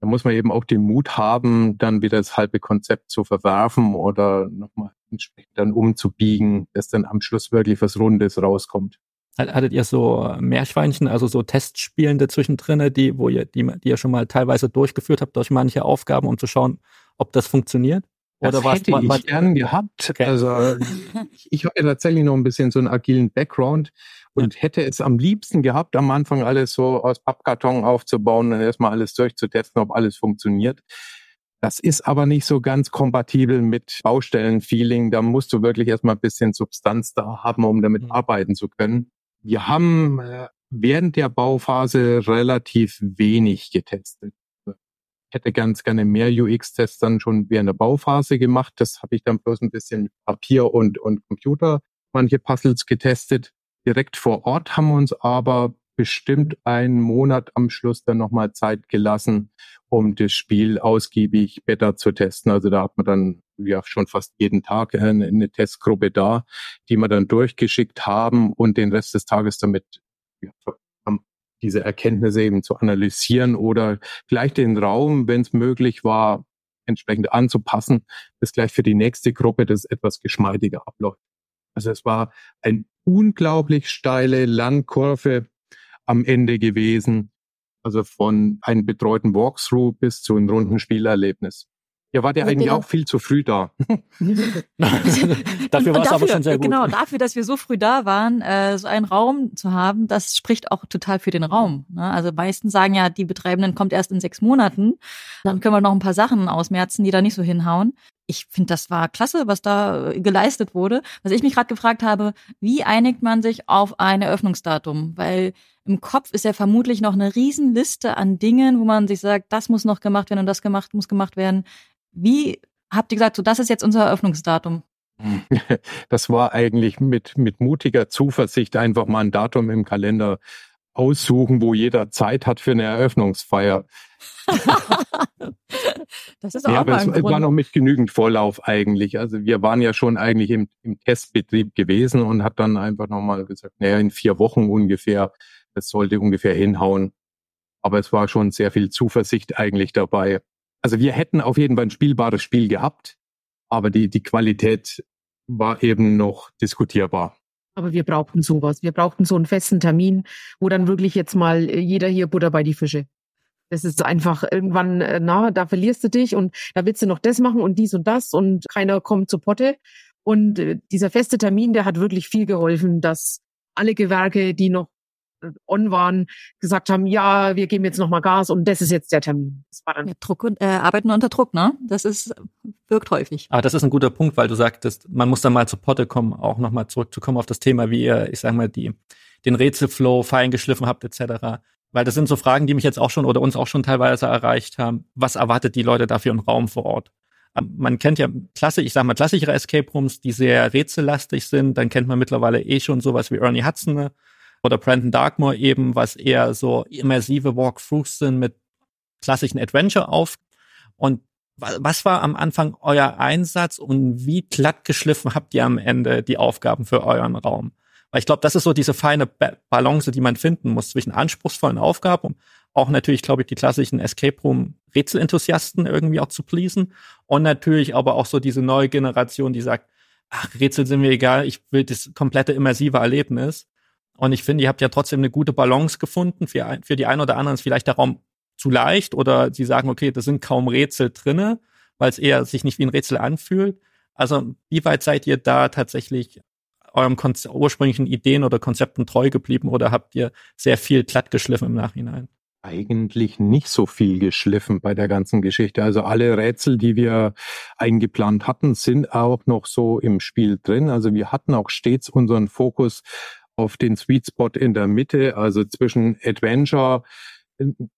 Da muss man eben auch den Mut haben, dann wieder das halbe Konzept zu verwerfen oder nochmal entsprechend dann umzubiegen, dass dann am Schluss wirklich was Rundes rauskommt. Hattet ihr so Meerschweinchen, also so Testspielende zwischendrin, die, wo ihr, die, die ihr schon mal teilweise durchgeführt habt durch manche Aufgaben, um zu schauen, ob das funktioniert? Oder das hätte was, ich gern gehabt. Okay. Also [LAUGHS] ich, ich habe tatsächlich noch ein bisschen so einen agilen Background und ja. hätte es am liebsten gehabt, am Anfang alles so aus Pappkarton aufzubauen und erstmal alles durchzutesten, ob alles funktioniert. Das ist aber nicht so ganz kompatibel mit Baustellenfeeling. Da musst du wirklich erstmal ein bisschen Substanz da haben, um damit mhm. arbeiten zu können. Wir haben äh, während der Bauphase relativ wenig getestet hätte ganz gerne mehr UX-Tests dann schon während der Bauphase gemacht. Das habe ich dann bloß ein bisschen Papier und, und Computer manche Puzzles getestet. Direkt vor Ort haben wir uns aber bestimmt einen Monat am Schluss dann nochmal Zeit gelassen, um das Spiel ausgiebig besser zu testen. Also da hat man dann ja schon fast jeden Tag eine, eine Testgruppe da, die wir dann durchgeschickt haben und den Rest des Tages damit ja, diese Erkenntnisse eben zu analysieren oder gleich den Raum, wenn es möglich war, entsprechend anzupassen, dass gleich für die nächste Gruppe das etwas geschmeidiger abläuft. Also es war eine unglaublich steile Landkurve am Ende gewesen, also von einem betreuten Walkthrough bis zu einem runden Spielerlebnis. Ihr wart ja eigentlich genau. auch viel zu früh da. [LAUGHS] [LAUGHS] dafür war es aber schon sehr gut. Genau, dafür, dass wir so früh da waren, äh, so einen Raum zu haben, das spricht auch total für den Raum. Ne? Also meisten sagen ja, die Betreibenden kommt erst in sechs Monaten. Dann können wir noch ein paar Sachen ausmerzen, die da nicht so hinhauen. Ich finde, das war klasse, was da äh, geleistet wurde. Was ich mich gerade gefragt habe, wie einigt man sich auf ein Eröffnungsdatum? Weil im Kopf ist ja vermutlich noch eine Riesenliste an Dingen, wo man sich sagt, das muss noch gemacht werden und das gemacht muss gemacht werden. Wie habt ihr gesagt, so das ist jetzt unser Eröffnungsdatum? [LAUGHS] Das war eigentlich mit, mit mutiger Zuversicht einfach mal ein Datum im Kalender aussuchen, wo jeder Zeit hat für eine Eröffnungsfeier. [LAUGHS] das ist auch ja, aber es Grund. war noch mit genügend Vorlauf eigentlich. Also wir waren ja schon eigentlich im, im Testbetrieb gewesen und hat dann einfach nochmal gesagt, naja, in vier Wochen ungefähr, das sollte ungefähr hinhauen. Aber es war schon sehr viel Zuversicht eigentlich dabei. Also wir hätten auf jeden Fall ein spielbares Spiel gehabt, aber die, die Qualität war eben noch diskutierbar. Aber wir brauchten sowas. Wir brauchten so einen festen Termin, wo dann wirklich jetzt mal äh, jeder hier Butter bei die Fische. Das ist einfach irgendwann, äh, na, da verlierst du dich und da willst du noch das machen und dies und das und keiner kommt zur Potte. Und äh, dieser feste Termin, der hat wirklich viel geholfen, dass alle Gewerke, die noch on waren, gesagt haben, ja, wir geben jetzt nochmal Gas und das ist jetzt der Termin. Das war dann ja, Druck und äh, Arbeiten unter Druck, ne? Das ist wirkt häufig. Aber das ist ein guter Punkt, weil du sagtest, man muss dann mal zu Potte kommen, auch nochmal zurückzukommen auf das Thema, wie ihr, ich sag mal, die den Rätselflow fein geschliffen habt, etc. Weil das sind so Fragen, die mich jetzt auch schon oder uns auch schon teilweise erreicht haben. Was erwartet die Leute dafür im Raum vor Ort? Ähm, man kennt ja klassisch, ich sag mal, klassischere Escape Rooms, die sehr rätsellastig sind. Dann kennt man mittlerweile eh schon sowas wie Ernie Hudson, ne? Oder Brandon Darkmore eben, was eher so immersive Walkthroughs sind mit klassischen Adventure auf. Und was war am Anfang euer Einsatz und wie glatt geschliffen habt ihr am Ende die Aufgaben für euren Raum? Weil ich glaube, das ist so diese feine Balance, die man finden muss zwischen anspruchsvollen Aufgaben, um auch natürlich, glaube ich, die klassischen Escape Room Rätselenthusiasten irgendwie auch zu pleasen und natürlich aber auch so diese neue Generation, die sagt, ach, Rätsel sind mir egal, ich will das komplette immersive Erlebnis. Und ich finde, ihr habt ja trotzdem eine gute Balance gefunden. Für, für die einen oder anderen ist vielleicht der Raum zu leicht oder sie sagen, okay, da sind kaum Rätsel drinne, weil es eher sich nicht wie ein Rätsel anfühlt. Also wie weit seid ihr da tatsächlich eurem Konze ursprünglichen Ideen oder Konzepten treu geblieben oder habt ihr sehr viel glatt geschliffen im Nachhinein? Eigentlich nicht so viel geschliffen bei der ganzen Geschichte. Also alle Rätsel, die wir eingeplant hatten, sind auch noch so im Spiel drin. Also wir hatten auch stets unseren Fokus auf den Sweet Spot in der Mitte, also zwischen Adventure,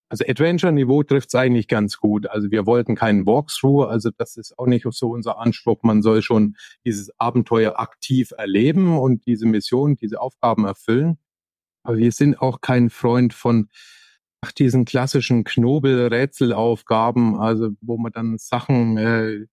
also Adventure-Niveau trifft es eigentlich ganz gut. Also wir wollten keinen Walkthrough, also das ist auch nicht so unser Anspruch. Man soll schon dieses Abenteuer aktiv erleben und diese Mission, diese Aufgaben erfüllen. Aber wir sind auch kein Freund von ach, diesen klassischen Knobel-Rätselaufgaben, also wo man dann Sachen äh,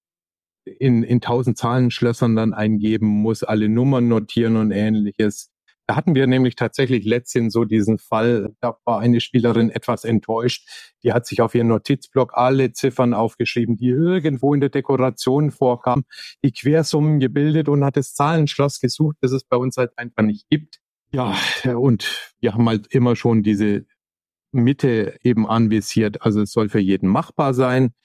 in, in tausend Zahlenschlössern dann eingeben muss, alle Nummern notieren und ähnliches. Da hatten wir nämlich tatsächlich letztens so diesen Fall, da war eine Spielerin etwas enttäuscht. Die hat sich auf ihren Notizblock alle Ziffern aufgeschrieben, die irgendwo in der Dekoration vorkamen, die Quersummen gebildet und hat das Zahlenschloss gesucht, das es bei uns halt einfach nicht gibt. Ja, und wir haben halt immer schon diese Mitte eben anvisiert. Also es soll für jeden machbar sein,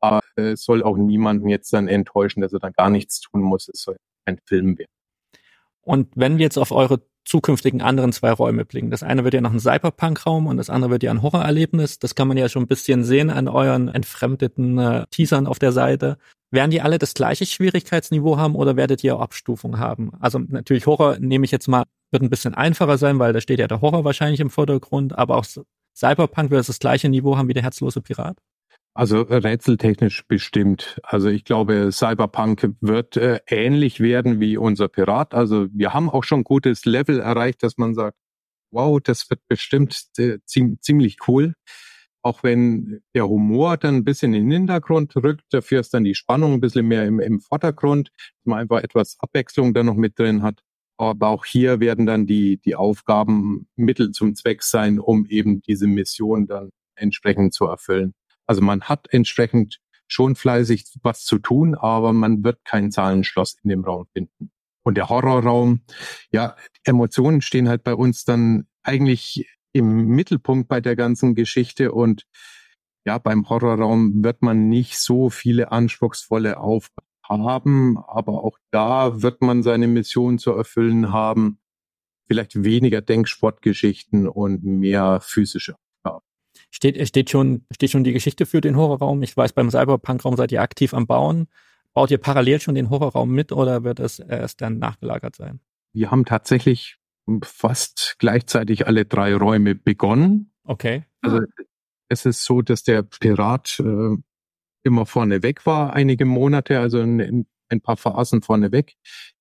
aber es soll auch niemanden jetzt dann enttäuschen, dass er dann gar nichts tun muss. Es soll ein Film werden. Und wenn wir jetzt auf eure zukünftigen anderen zwei Räume blicken. Das eine wird ja noch ein Cyberpunk-Raum und das andere wird ja ein Horrorerlebnis. Das kann man ja schon ein bisschen sehen an euren entfremdeten äh, Teasern auf der Seite. Werden die alle das gleiche Schwierigkeitsniveau haben oder werdet ihr auch Abstufung haben? Also natürlich Horror nehme ich jetzt mal, wird ein bisschen einfacher sein, weil da steht ja der Horror wahrscheinlich im Vordergrund, aber auch Cyberpunk wird das gleiche Niveau haben wie der herzlose Pirat? Also äh, rätseltechnisch bestimmt. Also ich glaube, Cyberpunk wird äh, ähnlich werden wie unser Pirat. Also wir haben auch schon gutes Level erreicht, dass man sagt, wow, das wird bestimmt äh, ziemlich cool. Auch wenn der Humor dann ein bisschen in den Hintergrund rückt, dafür ist dann die Spannung ein bisschen mehr im, im Vordergrund, dass man einfach etwas Abwechslung dann noch mit drin hat. Aber auch hier werden dann die, die Aufgaben Mittel zum Zweck sein, um eben diese Mission dann entsprechend zu erfüllen. Also man hat entsprechend schon fleißig was zu tun, aber man wird kein Zahlenschloss in dem Raum finden. Und der Horrorraum, ja, Emotionen stehen halt bei uns dann eigentlich im Mittelpunkt bei der ganzen Geschichte und ja, beim Horrorraum wird man nicht so viele anspruchsvolle Aufgaben haben, aber auch da wird man seine Mission zu erfüllen haben. Vielleicht weniger Denksportgeschichten und mehr physische Steht, steht, schon, steht schon die Geschichte für den Horrorraum? Ich weiß, beim Cyberpunk-Raum seid ihr aktiv am Bauen. Baut ihr parallel schon den Horrorraum mit oder wird es erst dann nachgelagert sein? Wir haben tatsächlich fast gleichzeitig alle drei Räume begonnen. Okay. Also es ist so, dass der Pirat äh, immer vorne weg war, einige Monate, also in, in ein paar Phasen vorne weg.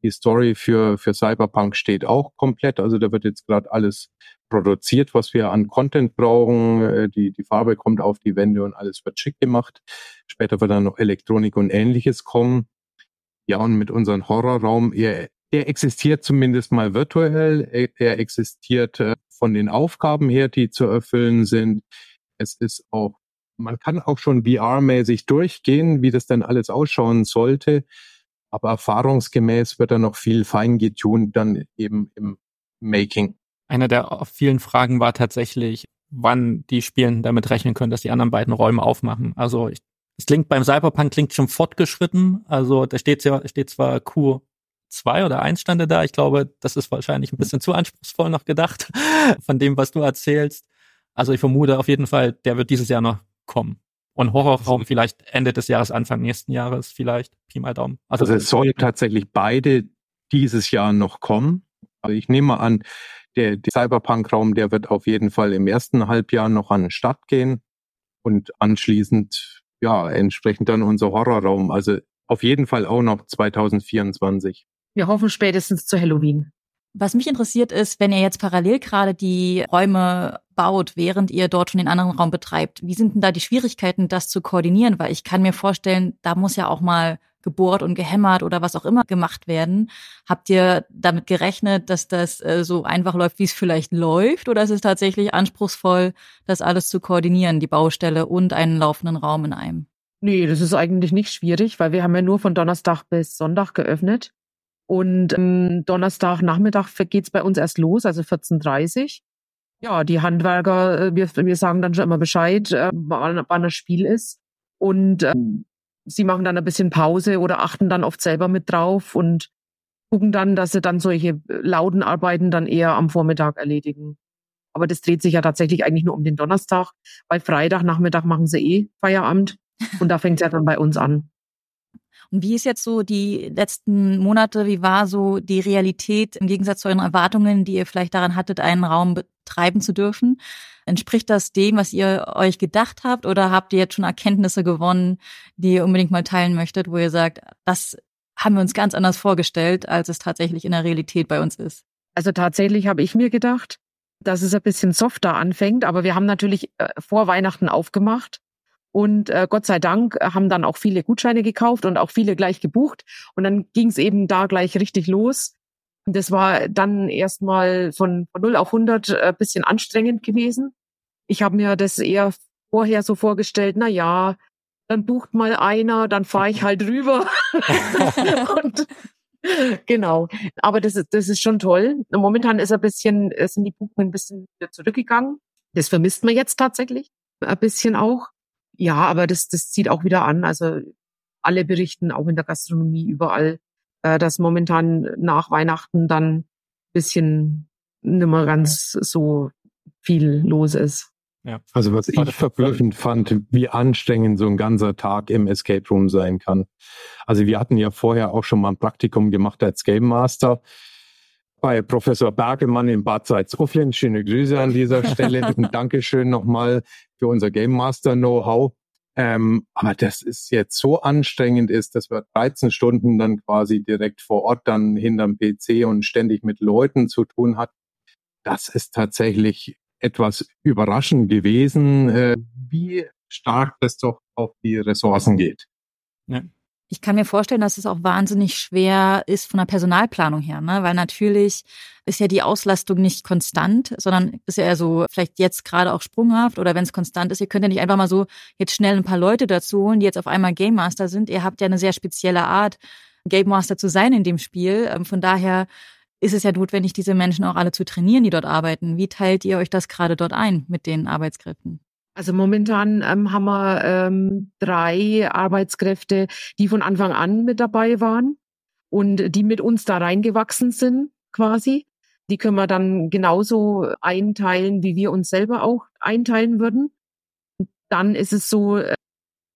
Die Story für, für Cyberpunk steht auch komplett. Also da wird jetzt gerade alles produziert, was wir an Content brauchen. Äh, die, die Farbe kommt auf die Wände und alles wird schick gemacht. Später wird dann noch Elektronik und ähnliches kommen. Ja, und mit unserem Horrorraum, er, er existiert zumindest mal virtuell. Er, er existiert äh, von den Aufgaben her, die zu erfüllen sind. Es ist auch, man kann auch schon VR-mäßig durchgehen, wie das dann alles ausschauen sollte. Aber erfahrungsgemäß wird da noch viel fein getunt dann eben im Making. Einer der vielen Fragen war tatsächlich, wann die Spielen damit rechnen können, dass die anderen beiden Räume aufmachen. Also ich, es klingt beim Cyberpunk klingt schon fortgeschritten. Also da steht, ja, steht zwar Q2 oder 1 stande da. Ich glaube, das ist wahrscheinlich ein bisschen zu anspruchsvoll noch gedacht [LAUGHS] von dem, was du erzählst. Also ich vermute auf jeden Fall, der wird dieses Jahr noch kommen. Und Horrorraum vielleicht Ende des Jahres, Anfang nächsten Jahres vielleicht. Pi mal Daumen. Also, also es soll tatsächlich beide dieses Jahr noch kommen. Also ich nehme an, der, der Cyberpunk-Raum, der wird auf jeden Fall im ersten Halbjahr noch an den Start gehen und anschließend, ja, entsprechend dann unser Horrorraum. Also auf jeden Fall auch noch 2024. Wir hoffen spätestens zu Halloween. Was mich interessiert ist, wenn ihr jetzt parallel gerade die Räume baut, während ihr dort schon den anderen Raum betreibt, wie sind denn da die Schwierigkeiten, das zu koordinieren? Weil ich kann mir vorstellen, da muss ja auch mal gebohrt und gehämmert oder was auch immer gemacht werden. Habt ihr damit gerechnet, dass das äh, so einfach läuft, wie es vielleicht läuft? Oder ist es tatsächlich anspruchsvoll, das alles zu koordinieren, die Baustelle und einen laufenden Raum in einem? Nee, das ist eigentlich nicht schwierig, weil wir haben ja nur von Donnerstag bis Sonntag geöffnet. Und ähm, Donnerstag Nachmittag geht's bei uns erst los, also 14.30 Ja, die Handwerker, äh, wir, wir sagen dann schon immer Bescheid, äh, wann, wann das Spiel ist. Und ähm, sie machen dann ein bisschen Pause oder achten dann oft selber mit drauf und gucken dann, dass sie dann solche lauten Arbeiten dann eher am Vormittag erledigen. Aber das dreht sich ja tatsächlich eigentlich nur um den Donnerstag, weil Freitag Nachmittag machen sie eh Feierabend und da fängt es ja dann bei uns an. Und wie ist jetzt so die letzten Monate, wie war so die Realität im Gegensatz zu euren Erwartungen, die ihr vielleicht daran hattet, einen Raum betreiben zu dürfen? Entspricht das dem, was ihr euch gedacht habt oder habt ihr jetzt schon Erkenntnisse gewonnen, die ihr unbedingt mal teilen möchtet, wo ihr sagt, das haben wir uns ganz anders vorgestellt, als es tatsächlich in der Realität bei uns ist? Also tatsächlich habe ich mir gedacht, dass es ein bisschen softer anfängt, aber wir haben natürlich äh, vor Weihnachten aufgemacht und äh, Gott sei Dank haben dann auch viele Gutscheine gekauft und auch viele gleich gebucht und dann ging es eben da gleich richtig los. Und das war dann erstmal von, von 0 auf 100 ein äh, bisschen anstrengend gewesen. Ich habe mir das eher vorher so vorgestellt, na ja, dann bucht mal einer, dann fahre ich halt rüber. [LAUGHS] und, genau. Aber das ist, das ist schon toll. Momentan ist ein bisschen, sind die Buchungen ein bisschen wieder zurückgegangen. Das vermisst man jetzt tatsächlich ein bisschen auch. Ja, aber das, das zieht auch wieder an. Also alle berichten, auch in der Gastronomie, überall, äh, dass momentan nach Weihnachten dann bisschen nimmer ganz so viel los ist. Ja. Also was ich verblüffend fand, wie anstrengend so ein ganzer Tag im Escape Room sein kann. Also wir hatten ja vorher auch schon mal ein Praktikum gemacht als Game Master bei Professor Bergemann in Bad Salzuflen. Schöne Grüße an dieser Stelle [LAUGHS] und Dankeschön nochmal für unser Game Master Know-how. Ähm, aber das ist jetzt so anstrengend ist, dass wir 13 Stunden dann quasi direkt vor Ort dann hinterm PC und ständig mit Leuten zu tun hat. Das ist tatsächlich etwas überraschend gewesen, äh, wie stark das doch auf die Ressourcen geht. Ja. Ich kann mir vorstellen, dass es auch wahnsinnig schwer ist von der Personalplanung her, ne? weil natürlich ist ja die Auslastung nicht konstant, sondern ist ja eher so vielleicht jetzt gerade auch sprunghaft oder wenn es konstant ist, ihr könnt ja nicht einfach mal so jetzt schnell ein paar Leute dazu holen, die jetzt auf einmal Game Master sind. Ihr habt ja eine sehr spezielle Art, Game Master zu sein in dem Spiel. Ähm, von daher ist es ja notwendig, diese Menschen auch alle zu trainieren, die dort arbeiten. Wie teilt ihr euch das gerade dort ein mit den Arbeitskräften? Also momentan ähm, haben wir ähm, drei Arbeitskräfte, die von Anfang an mit dabei waren und die mit uns da reingewachsen sind quasi. Die können wir dann genauso einteilen, wie wir uns selber auch einteilen würden. Dann ist es so,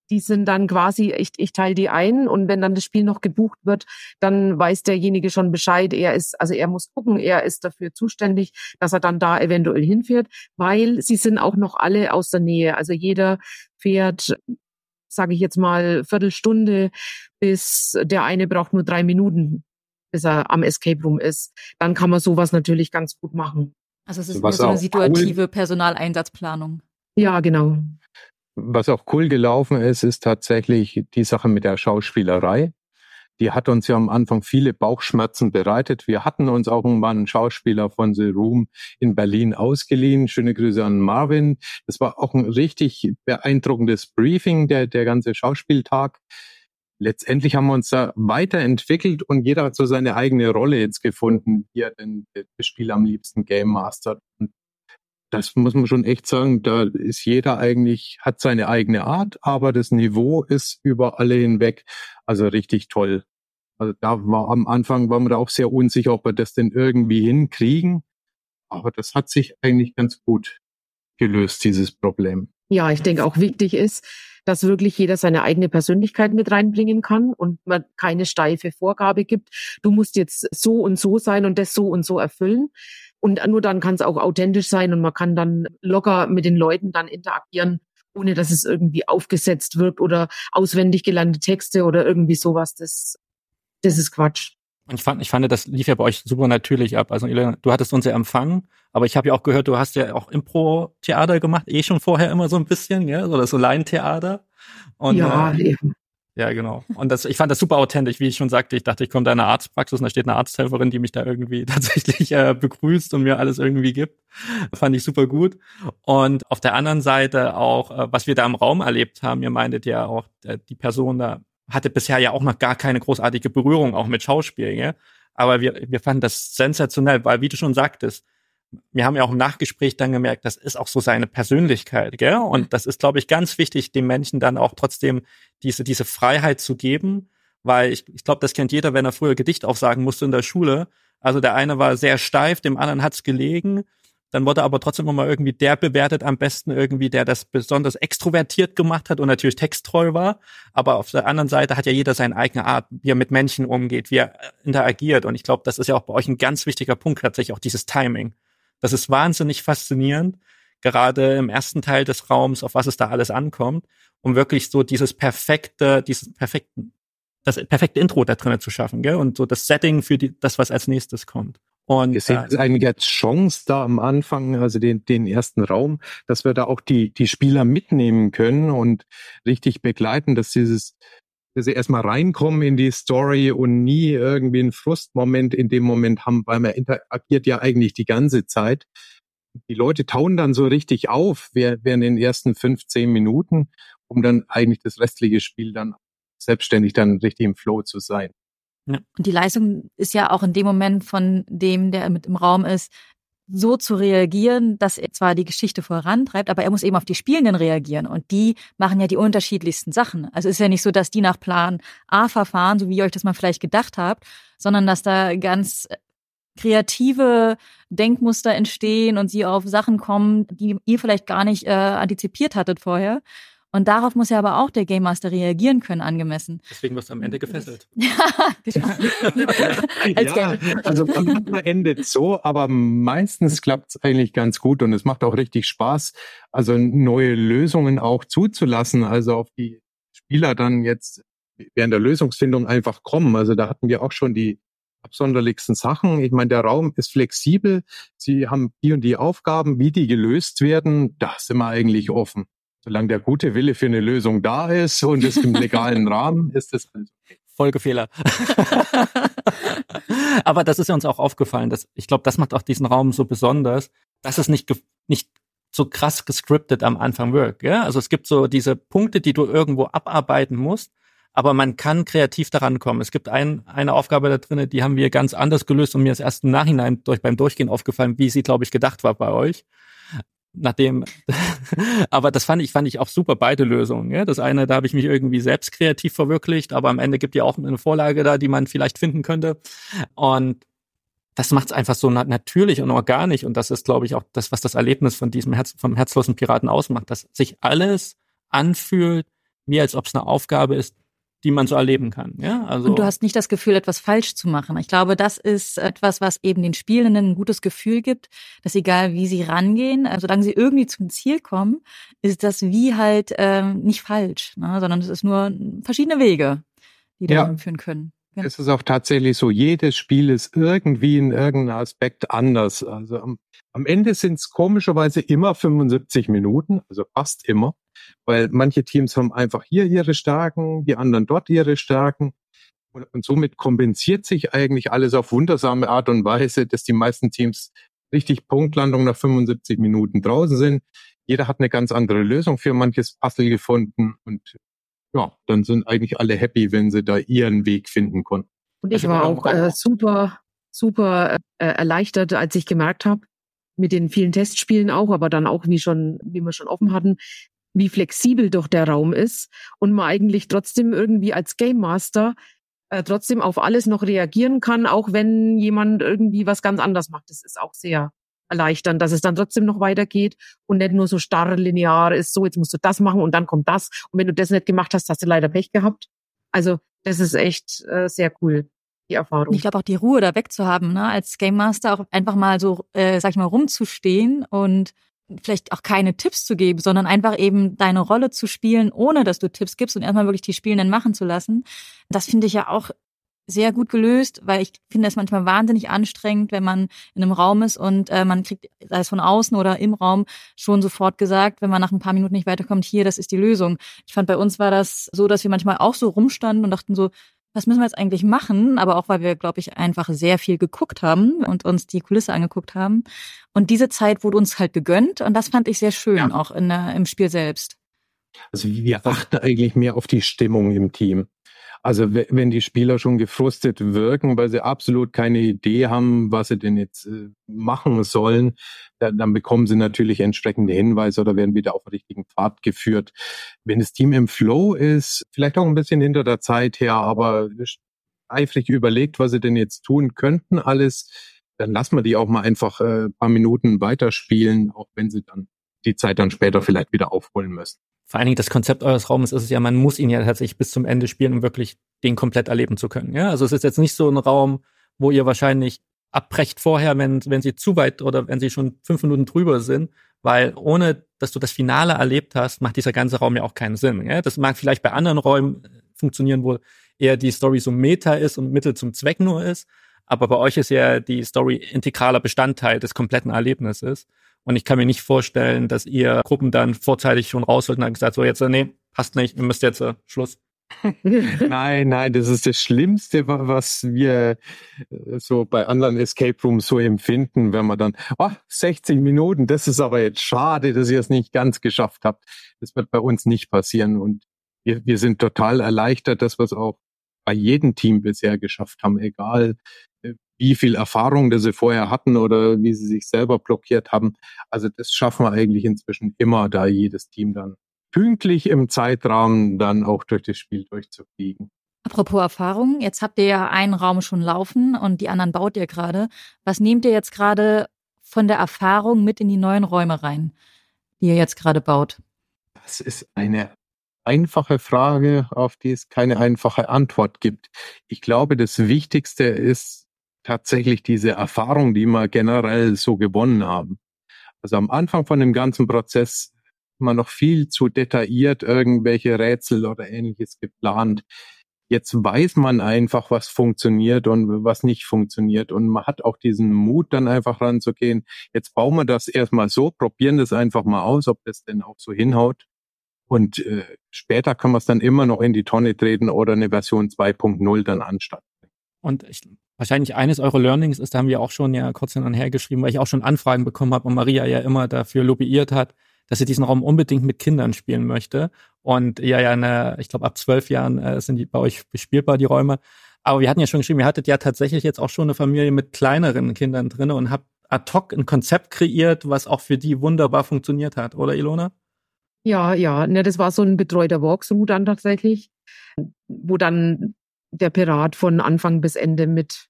die sind dann quasi, ich, ich teile die ein und wenn dann das Spiel noch gebucht wird, dann weiß derjenige schon Bescheid. Er ist, also er muss gucken, er ist dafür zuständig, dass er dann da eventuell hinfährt, weil sie sind auch noch alle aus der Nähe. Also jeder fährt, sage ich jetzt mal, Viertelstunde, bis der eine braucht nur drei Minuten, bis er am Escape Room ist. Dann kann man sowas natürlich ganz gut machen. Also es ist so eine situative cool. Personaleinsatzplanung. Ja, genau. Was auch cool gelaufen ist, ist tatsächlich die Sache mit der Schauspielerei. Die hat uns ja am Anfang viele Bauchschmerzen bereitet. Wir hatten uns auch irgendwann einen Schauspieler von The Room in Berlin ausgeliehen. Schöne Grüße an Marvin. Das war auch ein richtig beeindruckendes Briefing, der, der ganze Schauspieltag. Letztendlich haben wir uns da weiterentwickelt und jeder hat so seine eigene Rolle jetzt gefunden, wie er denn das Spiel am liebsten Game Master. Und das muss man schon echt sagen, da ist jeder eigentlich, hat seine eigene Art, aber das Niveau ist über alle hinweg, also richtig toll. Also da war am Anfang, waren wir da auch sehr unsicher, ob wir das denn irgendwie hinkriegen. Aber das hat sich eigentlich ganz gut gelöst, dieses Problem. Ja, ich denke auch wichtig ist, dass wirklich jeder seine eigene Persönlichkeit mit reinbringen kann und man keine steife Vorgabe gibt. Du musst jetzt so und so sein und das so und so erfüllen, und nur dann kann es auch authentisch sein und man kann dann locker mit den Leuten dann interagieren, ohne dass es irgendwie aufgesetzt wirkt oder auswendig gelernte Texte oder irgendwie sowas. Das, das ist Quatsch. Und ich fand, ich fand, das lief ja bei euch super natürlich ab. Also du hattest uns ja empfangen, aber ich habe ja auch gehört, du hast ja auch Impro-Theater gemacht, eh schon vorher immer so ein bisschen, ja, oder so Laientheater. Und, ja, äh, eben. Ja, genau. Und das, ich fand das super authentisch, wie ich schon sagte. Ich dachte, ich komme da in eine Arztpraxis und da steht eine Arzthelferin, die mich da irgendwie [LAUGHS] tatsächlich äh, begrüßt und mir alles irgendwie gibt. Fand ich super gut. Und auf der anderen Seite auch, äh, was wir da im Raum erlebt haben, ihr meintet ja auch, äh, die Person da hatte bisher ja auch noch gar keine großartige Berührung auch mit Schauspiel, ja? Aber wir, wir fanden das sensationell, weil wie du schon sagtest, wir haben ja auch im Nachgespräch dann gemerkt, das ist auch so seine Persönlichkeit, gell? Und das ist, glaube ich, ganz wichtig, dem Menschen dann auch trotzdem diese, diese Freiheit zu geben, weil ich, ich glaube, das kennt jeder, wenn er früher Gedicht aufsagen musste in der Schule. Also der eine war sehr steif, dem anderen hat's gelegen. Dann wurde aber trotzdem immer irgendwie der bewertet am besten irgendwie, der das besonders extrovertiert gemacht hat und natürlich texttreu war. Aber auf der anderen Seite hat ja jeder seine eigene Art, wie er mit Menschen umgeht, wie er interagiert. Und ich glaube, das ist ja auch bei euch ein ganz wichtiger Punkt tatsächlich, auch dieses Timing. Das ist wahnsinnig faszinierend. gerade im ersten Teil des Raums, auf was es da alles ankommt, um wirklich so dieses perfekte, dieses perfekten, das perfekte Intro da drinnen zu schaffen, gell? Und so das Setting für die, das, was als nächstes kommt. Und sehen äh, eigentlich als Chance da am Anfang, also den, den ersten Raum, dass wir da auch die, die Spieler mitnehmen können und richtig begleiten, dass dieses, dass sie erstmal reinkommen in die Story und nie irgendwie einen Frustmoment in dem Moment haben, weil man interagiert ja eigentlich die ganze Zeit. Die Leute tauen dann so richtig auf während den ersten 15 Minuten, um dann eigentlich das restliche Spiel dann selbstständig dann richtig im Flow zu sein. Ja. Und die Leistung ist ja auch in dem Moment von dem, der mit im Raum ist, so zu reagieren, dass er zwar die Geschichte vorantreibt, aber er muss eben auf die Spielenden reagieren. Und die machen ja die unterschiedlichsten Sachen. Also ist ja nicht so, dass die nach Plan A verfahren, so wie ihr euch das mal vielleicht gedacht habt, sondern dass da ganz kreative Denkmuster entstehen und sie auf Sachen kommen, die ihr vielleicht gar nicht äh, antizipiert hattet vorher. Und darauf muss ja aber auch der Game Master reagieren können, angemessen. Deswegen wirst du am Ende gefesselt. [LAUGHS] ja, [LAUGHS] also am Ende so, aber meistens klappt es eigentlich ganz gut und es macht auch richtig Spaß, also neue Lösungen auch zuzulassen, also auf die Spieler dann jetzt während der Lösungsfindung einfach kommen. Also da hatten wir auch schon die absonderlichsten Sachen. Ich meine, der Raum ist flexibel. Sie haben die und die Aufgaben, wie die gelöst werden, da sind wir eigentlich offen. Solange der gute Wille für eine Lösung da ist und es im legalen [LAUGHS] Rahmen, ist es alles okay. Folgefehler. [LAUGHS] Aber das ist ja uns auch aufgefallen, dass ich glaube, das macht auch diesen Raum so besonders, dass es nicht nicht so krass gescriptet am Anfang wirkt. Ja? Also es gibt so diese Punkte, die du irgendwo abarbeiten musst, aber man kann kreativ daran kommen. Es gibt ein, eine Aufgabe da drinnen, die haben wir ganz anders gelöst und mir ist erst im Nachhinein durch beim Durchgehen aufgefallen, wie sie, glaube ich, gedacht war bei euch nachdem, [LAUGHS] aber das fand ich, fand ich auch super, beide Lösungen. Ja? Das eine, da habe ich mich irgendwie selbst kreativ verwirklicht, aber am Ende gibt ja auch eine Vorlage da, die man vielleicht finden könnte. Und das macht es einfach so natürlich und organisch. Und das ist, glaube ich, auch das, was das Erlebnis von diesem Herz, vom herzlosen Piraten ausmacht, dass sich alles anfühlt, wie als ob es eine Aufgabe ist, die man so erleben kann. Ja, also und du hast nicht das Gefühl, etwas falsch zu machen. Ich glaube, das ist etwas, was eben den Spielenden ein gutes Gefühl gibt, dass egal wie sie rangehen, also solange sie irgendwie zum Ziel kommen, ist das wie halt ähm, nicht falsch, ne? sondern es ist nur verschiedene Wege, die da ja. führen können. Ja. Es ist auch tatsächlich so, jedes Spiel ist irgendwie in irgendeinem Aspekt anders. Also am, am Ende sind es komischerweise immer 75 Minuten, also fast immer weil manche Teams haben einfach hier ihre Stärken, die anderen dort ihre Stärken. Und, und somit kompensiert sich eigentlich alles auf wundersame Art und Weise, dass die meisten Teams richtig Punktlandung nach 75 Minuten draußen sind. Jeder hat eine ganz andere Lösung für manches Puzzle gefunden und ja, dann sind eigentlich alle happy, wenn sie da ihren Weg finden konnten. Und ich also war auch äh, super, super äh, erleichtert, als ich gemerkt habe, mit den vielen Testspielen auch, aber dann auch, wie schon, wie wir schon offen hatten, wie flexibel doch der Raum ist und man eigentlich trotzdem irgendwie als Game Master äh, trotzdem auf alles noch reagieren kann, auch wenn jemand irgendwie was ganz anders macht. Das ist auch sehr erleichternd, dass es dann trotzdem noch weitergeht und nicht nur so starr linear ist, so jetzt musst du das machen und dann kommt das. Und wenn du das nicht gemacht hast, hast du leider Pech gehabt. Also das ist echt äh, sehr cool. Die Erfahrung. Ich glaube auch die Ruhe da wegzuhaben, ne? als Game Master auch einfach mal so, äh, sag ich mal, rumzustehen und vielleicht auch keine Tipps zu geben, sondern einfach eben deine Rolle zu spielen, ohne dass du Tipps gibst und erstmal wirklich die Spielenden machen zu lassen. Das finde ich ja auch sehr gut gelöst, weil ich finde es manchmal wahnsinnig anstrengend, wenn man in einem Raum ist und äh, man kriegt, sei es von außen oder im Raum, schon sofort gesagt, wenn man nach ein paar Minuten nicht weiterkommt, hier, das ist die Lösung. Ich fand, bei uns war das so, dass wir manchmal auch so rumstanden und dachten so, was müssen wir jetzt eigentlich machen? Aber auch, weil wir, glaube ich, einfach sehr viel geguckt haben und uns die Kulisse angeguckt haben. Und diese Zeit wurde uns halt gegönnt und das fand ich sehr schön, ja. auch in der, im Spiel selbst. Also wir achten eigentlich mehr auf die Stimmung im Team. Also wenn die Spieler schon gefrustet wirken, weil sie absolut keine Idee haben, was sie denn jetzt äh, machen sollen, dann bekommen sie natürlich entsprechende Hinweise oder werden wieder auf den richtigen Pfad geführt. Wenn das Team im Flow ist, vielleicht auch ein bisschen hinter der Zeit her, aber eifrig überlegt, was sie denn jetzt tun könnten, alles, dann lassen wir die auch mal einfach äh, paar Minuten weiterspielen, auch wenn sie dann die Zeit dann später vielleicht wieder aufholen müssen vor allen Dingen das Konzept eures Raumes ist es ja, man muss ihn ja tatsächlich bis zum Ende spielen, um wirklich den komplett erleben zu können. Ja, also es ist jetzt nicht so ein Raum, wo ihr wahrscheinlich abbrecht vorher, wenn, wenn sie zu weit oder wenn sie schon fünf Minuten drüber sind, weil ohne, dass du das Finale erlebt hast, macht dieser ganze Raum ja auch keinen Sinn. Ja? Das mag vielleicht bei anderen Räumen funktionieren, wo eher die Story so Meta ist und Mittel zum Zweck nur ist, aber bei euch ist ja die Story integraler Bestandteil des kompletten Erlebnisses. Und ich kann mir nicht vorstellen, dass ihr Gruppen dann vorzeitig schon raus wollt und dann gesagt, so jetzt, nee, passt nicht, ihr müsst jetzt uh, Schluss. [LAUGHS] nein, nein, das ist das Schlimmste, was wir äh, so bei anderen Escape Rooms so empfinden, wenn man dann, oh, 60 Minuten, das ist aber jetzt schade, dass ihr es nicht ganz geschafft habt. Das wird bei uns nicht passieren und wir, wir sind total erleichtert, dass wir es auch bei jedem Team bisher geschafft haben, egal äh, wie viel Erfahrung das sie vorher hatten oder wie sie sich selber blockiert haben. Also das schaffen wir eigentlich inzwischen immer, da jedes Team dann pünktlich im Zeitrahmen dann auch durch das Spiel durchzufliegen. Apropos Erfahrung, jetzt habt ihr ja einen Raum schon laufen und die anderen baut ihr gerade. Was nehmt ihr jetzt gerade von der Erfahrung mit in die neuen Räume rein, die ihr jetzt gerade baut? Das ist eine einfache Frage, auf die es keine einfache Antwort gibt. Ich glaube, das Wichtigste ist tatsächlich diese Erfahrung, die wir generell so gewonnen haben. Also am Anfang von dem ganzen Prozess immer noch viel zu detailliert irgendwelche Rätsel oder ähnliches geplant. Jetzt weiß man einfach, was funktioniert und was nicht funktioniert. Und man hat auch diesen Mut, dann einfach ranzugehen. Jetzt bauen wir das erstmal so, probieren das einfach mal aus, ob das denn auch so hinhaut. Und äh, später kann man es dann immer noch in die Tonne treten oder eine Version 2.0 dann anstatt. Und ich, wahrscheinlich eines eurer Learnings ist, da haben wir auch schon ja kurz hin und her geschrieben, weil ich auch schon Anfragen bekommen habe und Maria ja immer dafür lobbyiert hat, dass sie diesen Raum unbedingt mit Kindern spielen möchte. Und ja, ja, eine, ich glaube, ab zwölf Jahren äh, sind die bei euch bespielbar, die Räume. Aber wir hatten ja schon geschrieben, ihr hattet ja tatsächlich jetzt auch schon eine Familie mit kleineren Kindern drin und habt ad hoc ein Konzept kreiert, was auch für die wunderbar funktioniert hat, oder Ilona? Ja, ja, ne, das war so ein betreuter Walkthrough dann tatsächlich, wo dann der Pirat von Anfang bis Ende mit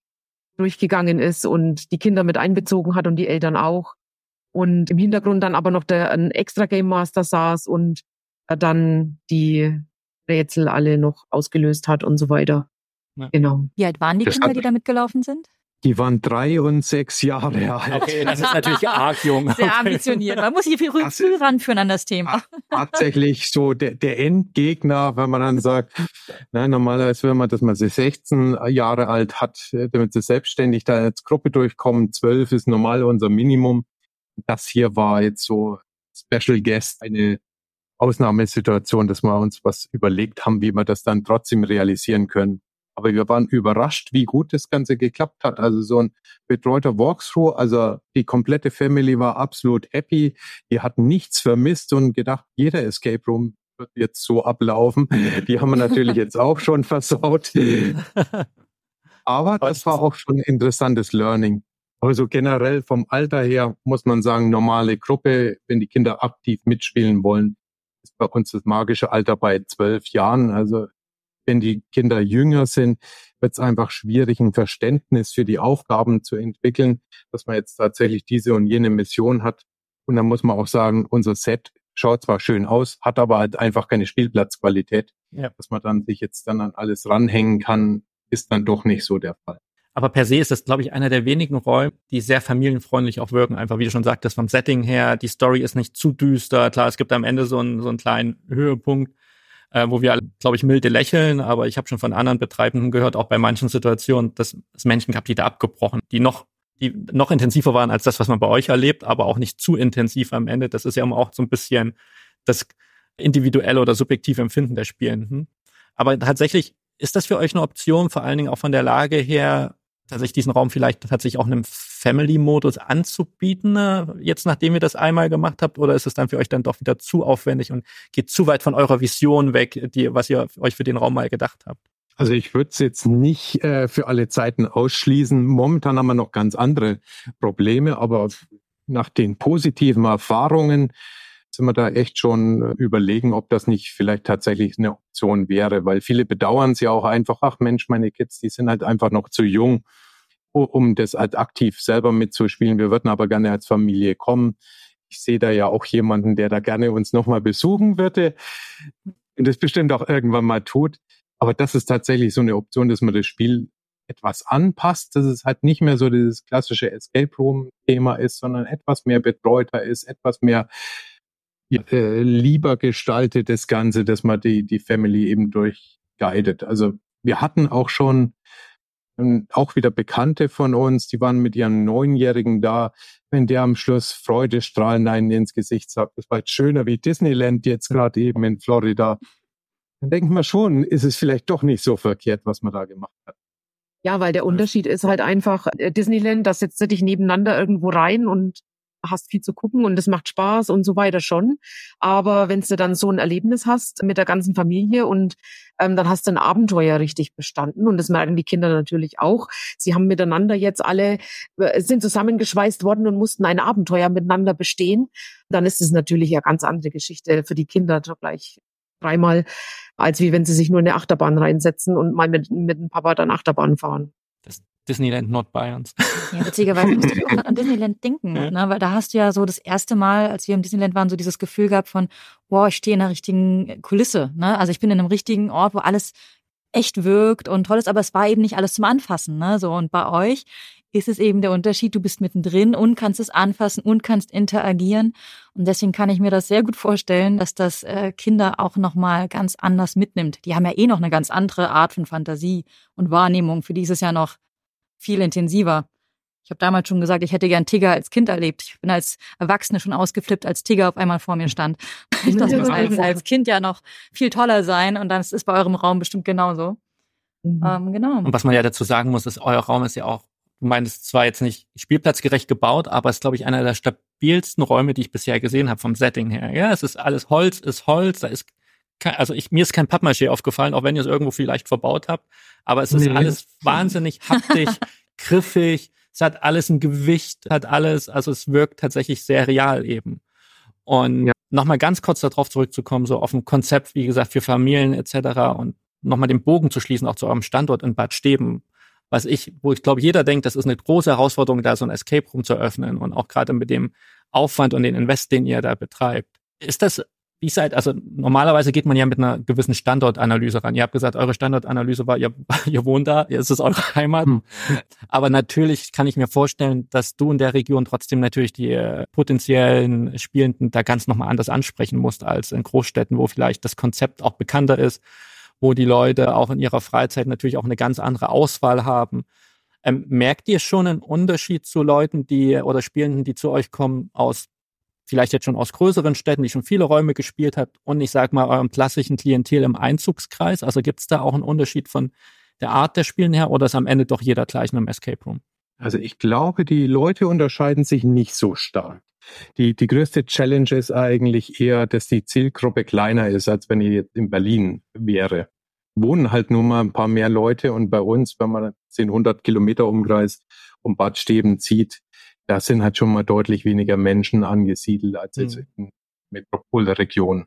durchgegangen ist und die Kinder mit einbezogen hat und die Eltern auch und im Hintergrund dann aber noch der ein extra Game Master saß und dann die Rätsel alle noch ausgelöst hat und so weiter. Ja. Genau. Wie alt waren die das Kinder, die da mitgelaufen sind? Die waren drei und sechs Jahre alt. Okay, das ist natürlich arg [LAUGHS] jung. Sehr okay. ambitioniert. Man muss sich viel früh, früh ranführen an das Thema. Tatsächlich so der, der Endgegner, wenn man dann sagt, na, normalerweise, wenn man das mal 16 Jahre alt hat, damit sie selbstständig da als Gruppe durchkommen, zwölf ist normal unser Minimum. Das hier war jetzt so Special Guest, eine Ausnahmesituation, dass wir uns was überlegt haben, wie wir das dann trotzdem realisieren können. Aber wir waren überrascht, wie gut das Ganze geklappt hat. Also so ein betreuter Walkthrough, also die komplette Family war absolut happy. Die hatten nichts vermisst und gedacht, jeder Escape Room wird jetzt so ablaufen. [LAUGHS] Die haben wir natürlich jetzt auch schon versaut. Aber das war auch schon interessantes Learning. Also generell vom Alter her muss man sagen, normale Gruppe, wenn die Kinder aktiv mitspielen wollen, ist bei uns das magische Alter bei zwölf Jahren. Also wenn die Kinder jünger sind, wird es einfach schwierig, ein Verständnis für die Aufgaben zu entwickeln, dass man jetzt tatsächlich diese und jene Mission hat. Und dann muss man auch sagen, unser Set schaut zwar schön aus, hat aber halt einfach keine Spielplatzqualität. Ja. Dass man dann sich jetzt dann an alles ranhängen kann, ist dann doch nicht so der Fall. Aber per se ist das, glaube ich, einer der wenigen Räume, die sehr familienfreundlich auch wirken. Einfach, wie du schon sagtest, vom Setting her, die Story ist nicht zu düster. Klar, es gibt am Ende so einen, so einen kleinen Höhepunkt, äh, wo wir glaube ich, milde lächeln, aber ich habe schon von anderen Betreibenden gehört, auch bei manchen Situationen, dass es Menschen gab, die da abgebrochen, die noch die noch intensiver waren als das, was man bei euch erlebt, aber auch nicht zu intensiv am Ende. Das ist ja auch so ein bisschen das individuelle oder subjektive Empfinden der Spielenden. Aber tatsächlich ist das für euch eine Option, vor allen Dingen auch von der Lage her, tatsächlich diesen Raum vielleicht tatsächlich auch einem Family-Modus anzubieten, äh, jetzt nachdem ihr das einmal gemacht habt, oder ist es dann für euch dann doch wieder zu aufwendig und geht zu weit von eurer Vision weg, die, was ihr euch für den Raum mal gedacht habt? Also ich würde es jetzt nicht äh, für alle Zeiten ausschließen. Momentan haben wir noch ganz andere Probleme, aber nach den positiven Erfahrungen sind wir da echt schon äh, überlegen, ob das nicht vielleicht tatsächlich eine Option wäre, weil viele bedauern es ja auch einfach, ach Mensch, meine Kids, die sind halt einfach noch zu jung, um das halt aktiv selber mitzuspielen. Wir würden aber gerne als Familie kommen. Ich sehe da ja auch jemanden, der da gerne uns nochmal besuchen würde und das bestimmt auch irgendwann mal tut. Aber das ist tatsächlich so eine Option, dass man das Spiel etwas anpasst, dass es halt nicht mehr so dieses klassische Escape Room Thema ist, sondern etwas mehr betreuter ist, etwas mehr äh, lieber gestaltet das Ganze, dass man die, die Family eben durchguidet. Also wir hatten auch schon ähm, auch wieder Bekannte von uns, die waren mit ihren Neunjährigen da, wenn der am Schluss Freudestrahlen einen ins Gesicht sagt, das war jetzt schöner wie Disneyland jetzt gerade eben in Florida. Dann denken wir schon, ist es vielleicht doch nicht so verkehrt, was man da gemacht hat. Ja, weil der Unterschied ist halt einfach, äh, Disneyland, da setzt du dich nebeneinander irgendwo rein und hast viel zu gucken und es macht Spaß und so weiter schon. Aber wenn du dann so ein Erlebnis hast mit der ganzen Familie und ähm, dann hast du ein Abenteuer richtig bestanden und das merken die Kinder natürlich auch. Sie haben miteinander jetzt alle, äh, sind zusammengeschweißt worden und mussten ein Abenteuer miteinander bestehen. Dann ist es natürlich eine ganz andere Geschichte für die Kinder gleich dreimal, als wie wenn sie sich nur in eine Achterbahn reinsetzen und mal mit, mit dem Papa dann Achterbahn fahren. Das Disneyland Nordbayerns. Ja, witzigerweise musste ich auch [LAUGHS] an Disneyland denken, ja. ne? weil da hast du ja so das erste Mal, als wir im Disneyland waren, so dieses Gefühl gehabt von, wow, ich stehe in einer richtigen Kulisse. Ne? Also ich bin in einem richtigen Ort, wo alles echt wirkt und toll ist, aber es war eben nicht alles zum Anfassen. Ne? So, und bei euch ist es eben der Unterschied, du bist mittendrin und kannst es anfassen und kannst interagieren. Und deswegen kann ich mir das sehr gut vorstellen, dass das äh, Kinder auch nochmal ganz anders mitnimmt. Die haben ja eh noch eine ganz andere Art von Fantasie und Wahrnehmung, für dieses Jahr noch viel intensiver. Ich habe damals schon gesagt, ich hätte gern Tigger als Kind erlebt. Ich bin als Erwachsene schon ausgeflippt, als Tigger auf einmal vor mir stand. [LAUGHS] Das muss als, Kind ja noch viel toller sein und dann ist es bei eurem Raum bestimmt genauso. Mhm. Ähm, genau. Und was man ja dazu sagen muss, ist, euer Raum ist ja auch, du meinst zwar jetzt nicht spielplatzgerecht gebaut, aber es ist, glaube ich, einer der stabilsten Räume, die ich bisher gesehen habe vom Setting her. Ja, es ist alles Holz, ist Holz, da ist also ich, mir ist kein Pappmaché aufgefallen, auch wenn ihr es irgendwo vielleicht verbaut habt, aber es ist nee. alles wahnsinnig haftig, [LAUGHS] griffig, es hat alles ein Gewicht, hat alles, also es wirkt tatsächlich sehr real eben. Und ja. nochmal ganz kurz darauf zurückzukommen, so auf ein Konzept, wie gesagt, für Familien etc. und nochmal den Bogen zu schließen, auch zu eurem Standort in Bad Steben, was ich, wo ich glaube, jeder denkt, das ist eine große Herausforderung, da so ein Escape Room zu öffnen und auch gerade mit dem Aufwand und den Invest, den ihr da betreibt. Ist das wie seid, also normalerweise geht man ja mit einer gewissen Standortanalyse ran. Ihr habt gesagt, eure Standortanalyse war, ihr, [LAUGHS] ihr wohnt da, es ist eure Heimat. Hm. Aber natürlich kann ich mir vorstellen, dass du in der Region trotzdem natürlich die äh, potenziellen Spielenden da ganz nochmal anders ansprechen musst als in Großstädten, wo vielleicht das Konzept auch bekannter ist, wo die Leute auch in ihrer Freizeit natürlich auch eine ganz andere Auswahl haben. Ähm, merkt ihr schon einen Unterschied zu Leuten, die oder Spielenden, die zu euch kommen aus vielleicht jetzt schon aus größeren Städten, die schon viele Räume gespielt hat und ich sage mal eurem klassischen Klientel im Einzugskreis? Also gibt es da auch einen Unterschied von der Art der Spielen her oder ist am Ende doch jeder gleich in einem Escape Room? Also ich glaube, die Leute unterscheiden sich nicht so stark. Die, die größte Challenge ist eigentlich eher, dass die Zielgruppe kleiner ist, als wenn ihr jetzt in Berlin wäre. Wohnen halt nur mal ein paar mehr Leute und bei uns, wenn man 10, 100 Kilometer Umkreis um Bad Steben zieht, da sind halt schon mal deutlich weniger Menschen angesiedelt als jetzt mhm. in Metropolregion.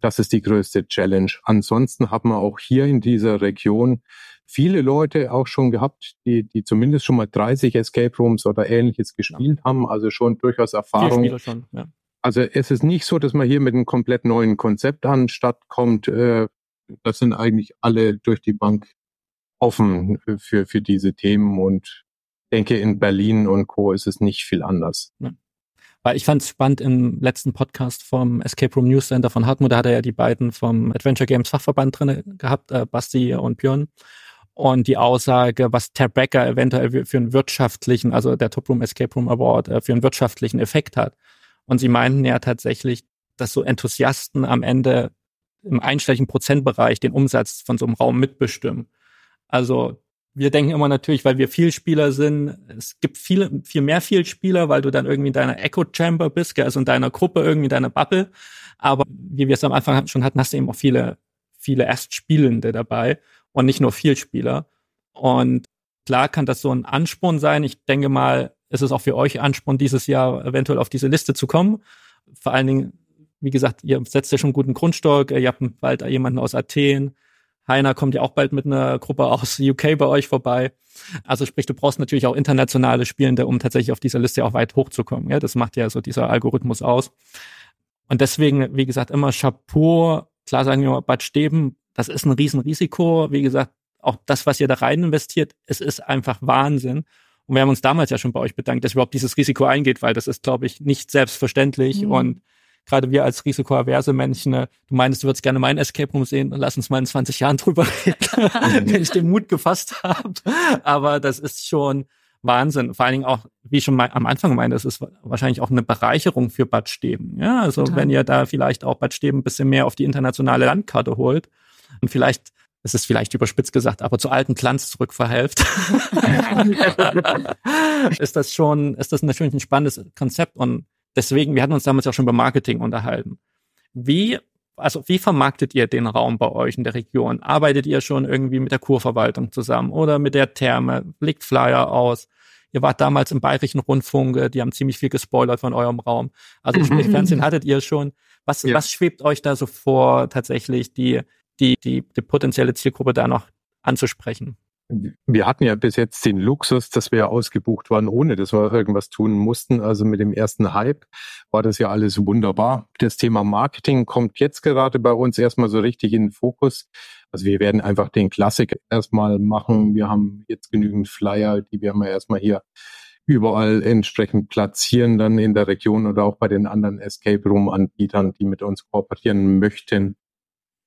Das ist die größte Challenge. Ansonsten haben wir auch hier in dieser Region viele Leute auch schon gehabt, die, die zumindest schon mal 30 Escape Rooms oder ähnliches gespielt ja. haben, also schon durchaus Erfahrung. Schon, ja. Also es ist nicht so, dass man hier mit einem komplett neuen Konzept anstatt kommt. Äh, das sind eigentlich alle durch die Bank offen für, für diese Themen und denke, in Berlin und Co. ist es nicht viel anders. Ja. Weil ich fand es spannend im letzten Podcast vom Escape Room News Center von Hartmut, da hat er ja die beiden vom Adventure Games Fachverband drin gehabt, äh, Basti und Björn. Und die Aussage, was Tab Becker eventuell für einen wirtschaftlichen, also der Top Room Escape Room Award, äh, für einen wirtschaftlichen Effekt hat. Und sie meinten ja tatsächlich, dass so Enthusiasten am Ende im einstelligen Prozentbereich den Umsatz von so einem Raum mitbestimmen. Also wir denken immer natürlich, weil wir Vielspieler sind, es gibt viele, viel mehr Vielspieler, weil du dann irgendwie in deiner Echo Chamber bist, also in deiner Gruppe, irgendwie in deiner Bubble. Aber wie wir es am Anfang schon hatten, hast du eben auch viele, viele Erstspielende dabei und nicht nur Vielspieler. Und klar kann das so ein Ansporn sein. Ich denke mal, es ist auch für euch Ansporn, dieses Jahr eventuell auf diese Liste zu kommen. Vor allen Dingen, wie gesagt, ihr setzt ja schon guten Grundstock, ihr habt bald jemanden aus Athen, Heiner kommt ja auch bald mit einer Gruppe aus [LAUGHS] UK bei euch vorbei. Also sprich, du brauchst natürlich auch internationale Spielende, um tatsächlich auf dieser Liste auch weit hochzukommen. Ja, das macht ja so dieser Algorithmus aus. Und deswegen, wie gesagt, immer Chapeau. Klar sagen wir Bad Steben, das ist ein Riesenrisiko. Wie gesagt, auch das, was ihr da rein investiert, es ist einfach Wahnsinn. Und wir haben uns damals ja schon bei euch bedankt, dass überhaupt dieses Risiko eingeht, weil das ist, glaube ich, nicht selbstverständlich. Mhm. Und gerade wir als risikoaverse Menschen, ne, du meinst, du würdest gerne meinen Escape Room sehen, lass uns mal in 20 Jahren drüber [LAUGHS] reden, wenn ich den Mut gefasst habe. Aber das ist schon Wahnsinn. Vor allen Dingen auch, wie ich schon mal am Anfang meinte, das ist wahrscheinlich auch eine Bereicherung für Bad Steben. Ja, also Total. wenn ihr da vielleicht auch Bad Steben ein bisschen mehr auf die internationale Landkarte holt und vielleicht es ist vielleicht überspitzt gesagt, aber zu alten Glanz zurückverhelft, [LAUGHS] [LAUGHS] ist das schon, ist das natürlich ein spannendes Konzept und deswegen, wir hatten uns damals auch schon über Marketing unterhalten. Wie, also wie vermarktet ihr den Raum bei euch in der Region? Arbeitet ihr schon irgendwie mit der Kurverwaltung zusammen oder mit der Therme? Legt Flyer aus? Ihr wart damals im Bayerischen Rundfunk, die haben ziemlich viel gespoilert von eurem Raum. Also [LAUGHS] sprich, Fernsehen hattet ihr schon. Was, ja. was schwebt euch da so vor, tatsächlich die die, die, die potenzielle Zielgruppe da noch anzusprechen. Wir hatten ja bis jetzt den Luxus, dass wir ausgebucht waren, ohne dass wir irgendwas tun mussten. Also mit dem ersten Hype war das ja alles wunderbar. Das Thema Marketing kommt jetzt gerade bei uns erstmal so richtig in den Fokus. Also wir werden einfach den Klassik erstmal machen. Wir haben jetzt genügend Flyer, die wir mal erstmal hier überall entsprechend platzieren, dann in der Region oder auch bei den anderen Escape Room Anbietern, die mit uns kooperieren möchten.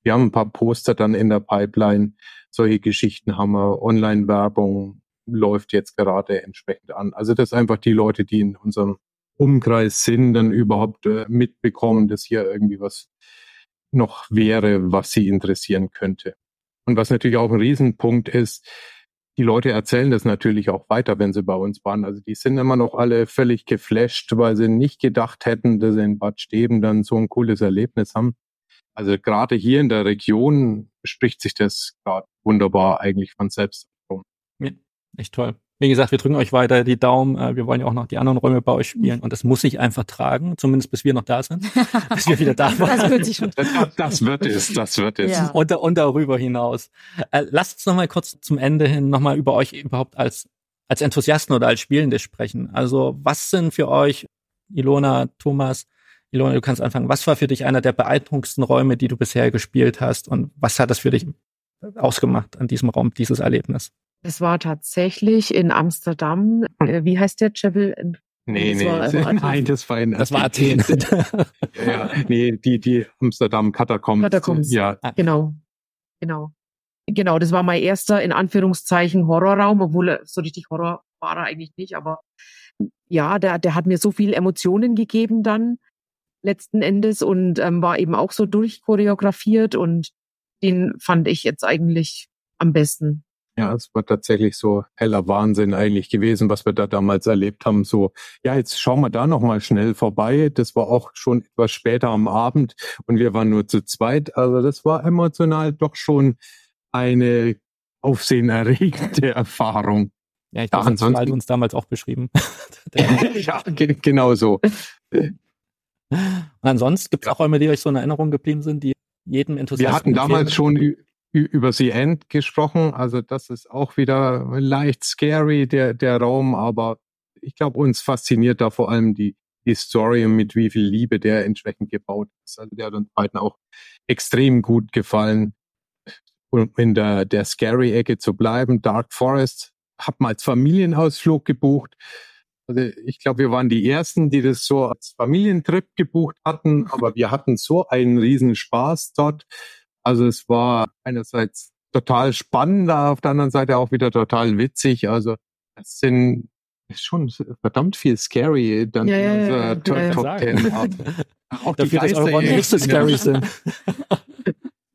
Wir haben ein paar Poster dann in der Pipeline. Solche Geschichten haben wir. Online-Werbung läuft jetzt gerade entsprechend an. Also dass einfach die Leute, die in unserem Umkreis sind, dann überhaupt äh, mitbekommen, dass hier irgendwie was noch wäre, was sie interessieren könnte. Und was natürlich auch ein Riesenpunkt ist, die Leute erzählen das natürlich auch weiter, wenn sie bei uns waren. Also die sind immer noch alle völlig geflasht, weil sie nicht gedacht hätten, dass sie in Bad Steben dann so ein cooles Erlebnis haben. Also gerade hier in der Region spricht sich das gerade wunderbar eigentlich von selbst rum. Ja, echt toll. Wie gesagt, wir drücken euch weiter die Daumen. Äh, wir wollen ja auch noch die anderen Räume bei euch spielen und das muss sich einfach tragen, zumindest bis wir noch da sind, [LAUGHS] bis wir wieder da waren. Das wird, sich schon das, das wird es, das wird es. Ja. Und, und darüber hinaus. Äh, lasst uns noch mal kurz zum Ende hin noch mal über euch überhaupt als als Enthusiasten oder als Spielende sprechen. Also was sind für euch, Ilona, Thomas, Ilona, du kannst anfangen. Was war für dich einer der beeindruckendsten Räume, die du bisher gespielt hast? Und was hat das für dich ausgemacht an diesem Raum, dieses Erlebnis? Es war tatsächlich in Amsterdam. Äh, wie heißt der Chapel? Nee, das nee, war nein, das war in Das war Athen. [LAUGHS] ja, [LAUGHS] nee, die, die Amsterdam Katakombs. Katakombs, ja. Genau, genau. Genau, das war mein erster, in Anführungszeichen, Horrorraum, obwohl so richtig Horror war er eigentlich nicht, aber ja, der, der hat mir so viel Emotionen gegeben dann letzten Endes und ähm, war eben auch so durchchoreografiert und den fand ich jetzt eigentlich am besten. Ja, es war tatsächlich so heller Wahnsinn eigentlich gewesen, was wir da damals erlebt haben. So, ja, jetzt schauen wir da nochmal schnell vorbei. Das war auch schon etwas später am Abend und wir waren nur zu zweit. Also das war emotional doch schon eine aufsehenerregende [LAUGHS] Erfahrung. Ja, ich glaube, ja, das uns damals auch beschrieben. [LAUGHS] [LAUGHS] ja, genau so. Und ansonsten gibt es auch Räume, die euch so in Erinnerung geblieben sind, die jedem Enthusiasten. Wir hatten damals schon über The End gesprochen, also das ist auch wieder leicht scary, der, der Raum, aber ich glaube, uns fasziniert da vor allem die, die Story und mit wie viel Liebe der entsprechend gebaut ist. Also der hat uns beiden auch extrem gut gefallen. Um in der, der Scary-Ecke zu bleiben, Dark Forest, hab mal als Familienausflug gebucht. Also ich glaube, wir waren die Ersten, die das so als Familientrip gebucht hatten, aber wir hatten so einen riesen Spaß dort. Also es war einerseits total spannend, auf der anderen Seite auch wieder total witzig. Also es sind schon verdammt viel scary dann ja, in unserer ja, Top, ja, Top Ten. [LAUGHS] auch die nicht so scary sind. [LAUGHS]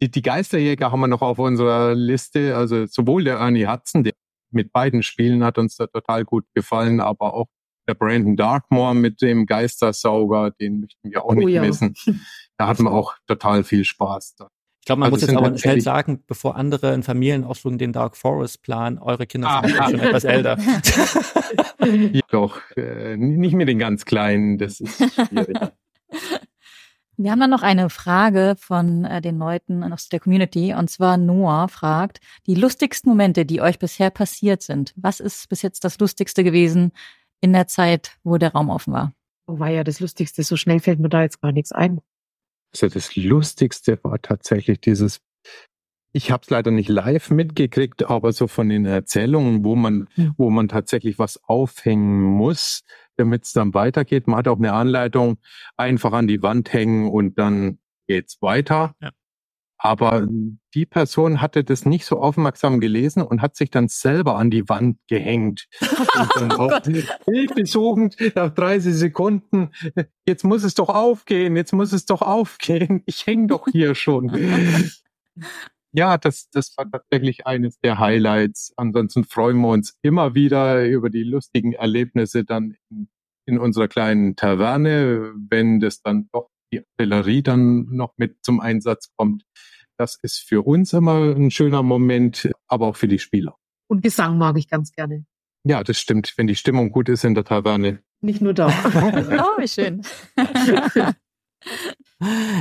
Die, die Geisterjäger haben wir noch auf unserer Liste. Also sowohl der Ernie Hudson, der mit beiden Spielen hat uns da total gut gefallen, aber auch der Brandon Darkmore mit dem Geistersauger, den möchten wir auch oh, nicht ja. missen. [LAUGHS] Da hatten wir auch total viel Spaß. Ich glaube, man also muss jetzt aber schnell sagen, bevor andere in Familienausflügen den Dark Forest planen, eure Kinder ah, sind ah, schon etwas älter. [LAUGHS] ja, doch, äh, nicht mit den ganz Kleinen, das ist schwierig. [LAUGHS] Wir haben dann noch eine Frage von äh, den Leuten aus der Community und zwar Noah fragt, die lustigsten Momente, die euch bisher passiert sind. Was ist bis jetzt das Lustigste gewesen, in der Zeit, wo der Raum offen war. Oh, war ja das Lustigste. So schnell fällt mir da jetzt gar nichts ein. Also das Lustigste war tatsächlich dieses Ich habe es leider nicht live mitgekriegt, aber so von den Erzählungen, wo man, hm. wo man tatsächlich was aufhängen muss, damit es dann weitergeht. Man hat auch eine Anleitung, einfach an die Wand hängen und dann geht's weiter. Ja. Aber die Person hatte das nicht so aufmerksam gelesen und hat sich dann selber an die Wand gehängt. [LAUGHS] und dann oh auch hilfesuchend nach 30 Sekunden. Jetzt muss es doch aufgehen, jetzt muss es doch aufgehen. Ich hänge doch hier schon. [LAUGHS] ja, das, das war tatsächlich eines der Highlights. Ansonsten freuen wir uns immer wieder über die lustigen Erlebnisse dann in, in unserer kleinen Taverne, wenn das dann doch die Artillerie dann noch mit zum Einsatz kommt. Das ist für uns immer ein schöner Moment, aber auch für die Spieler. Und Gesang mag ich ganz gerne. Ja, das stimmt, wenn die Stimmung gut ist in der Taverne. Nicht nur da. [LAUGHS] oh, wie schön. [LAUGHS]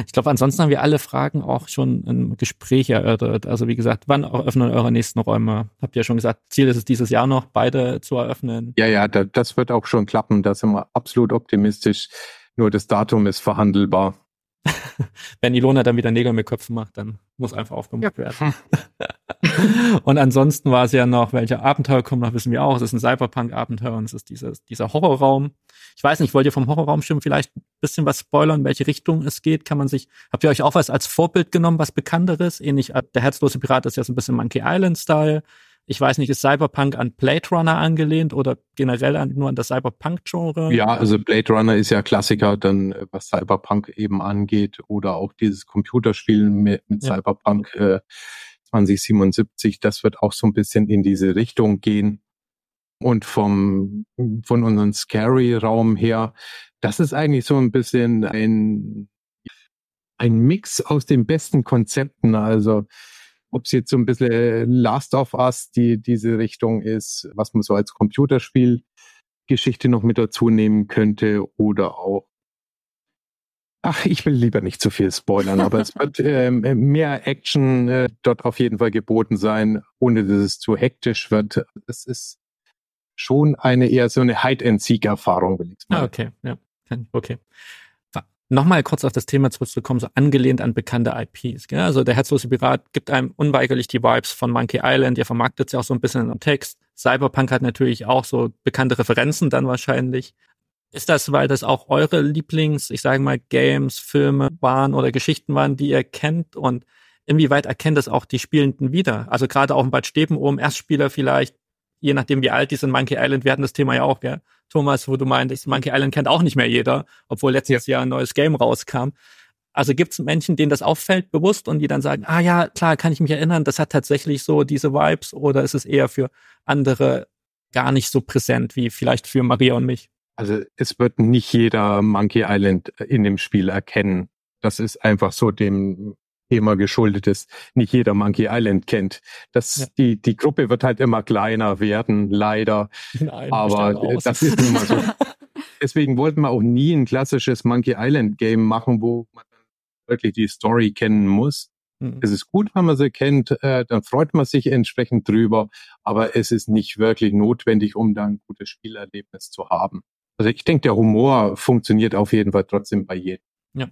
Ich glaube, ansonsten haben wir alle Fragen auch schon im Gespräch erörtert. Also wie gesagt, wann öffnen eure nächsten Räume? Habt ihr ja schon gesagt, Ziel ist es dieses Jahr noch, beide zu eröffnen. Ja, ja, das wird auch schon klappen. Da sind wir absolut optimistisch. Nur das Datum ist verhandelbar. [LAUGHS] Wenn Ilona dann wieder Nägel mit Köpfen macht, dann muss einfach aufgemacht ja. werden. [LAUGHS] und ansonsten war es ja noch, welche Abenteuer kommen noch, wissen wir auch. Es ist ein Cyberpunk-Abenteuer und es ist dieses, dieser Horrorraum. Ich weiß nicht, wollt ihr vom Horrorraum schon vielleicht ein bisschen was spoilern, in welche Richtung es geht? Kann man sich, habt ihr euch auch was als Vorbild genommen, was Bekannteres? Ähnlich, äh, der herzlose Pirat ist ja so ein bisschen Monkey Island-Style. Ich weiß nicht, ist Cyberpunk an Blade Runner angelehnt oder generell an, nur an das Cyberpunk-Genre? Ja, also Blade Runner ist ja Klassiker, dann äh, was Cyberpunk eben angeht oder auch dieses Computerspiel mit, mit ja. Cyberpunk äh, 2077, das wird auch so ein bisschen in diese Richtung gehen. Und vom, von unserem Scary-Raum her, das ist eigentlich so ein bisschen ein, ein Mix aus den besten Konzepten. Also ob es jetzt so ein bisschen Last of Us, die diese Richtung ist, was man so als Computerspielgeschichte noch mit dazu nehmen könnte oder auch Ach, ich will lieber nicht zu viel spoilern, aber es wird [LAUGHS] ähm, mehr Action äh, dort auf jeden Fall geboten sein, ohne dass es zu hektisch wird. Es ist schon eine eher so eine Hide-and-Seek-Erfahrung, will ich sagen. Ah, okay, ja, okay nochmal kurz auf das Thema zurückzukommen, so angelehnt an bekannte IPs. Gell? Also der Herzlose Pirat gibt einem unweigerlich die Vibes von Monkey Island, ihr vermarktet ja auch so ein bisschen im Text. Cyberpunk hat natürlich auch so bekannte Referenzen dann wahrscheinlich. Ist das, weil das auch eure Lieblings, ich sage mal, Games, Filme waren oder Geschichten waren, die ihr kennt und inwieweit erkennt es auch die Spielenden wieder? Also gerade auch in Bad Steben oben, Erstspieler vielleicht, je nachdem wie alt die sind, Monkey Island, wir hatten das Thema ja auch, gell? Thomas, wo du meintest, Monkey Island kennt auch nicht mehr jeder, obwohl letztes Jahr ein neues Game rauskam. Also gibt es Menschen, denen das auffällt bewusst und die dann sagen, ah ja, klar, kann ich mich erinnern, das hat tatsächlich so diese Vibes oder ist es eher für andere gar nicht so präsent wie vielleicht für Maria und mich? Also es wird nicht jeder Monkey Island in dem Spiel erkennen. Das ist einfach so dem Thema geschuldet ist, nicht jeder Monkey Island kennt. Das, ja. die, die Gruppe wird halt immer kleiner werden, leider. Nein, Aber das ist nun mal so. [LAUGHS] Deswegen wollten wir auch nie ein klassisches Monkey Island Game machen, wo man wirklich die Story kennen muss. Mhm. Es ist gut, wenn man sie kennt, äh, dann freut man sich entsprechend drüber, aber es ist nicht wirklich notwendig, um da ein gutes Spielerlebnis zu haben. Also ich denke, der Humor funktioniert auf jeden Fall trotzdem bei jedem. Ja.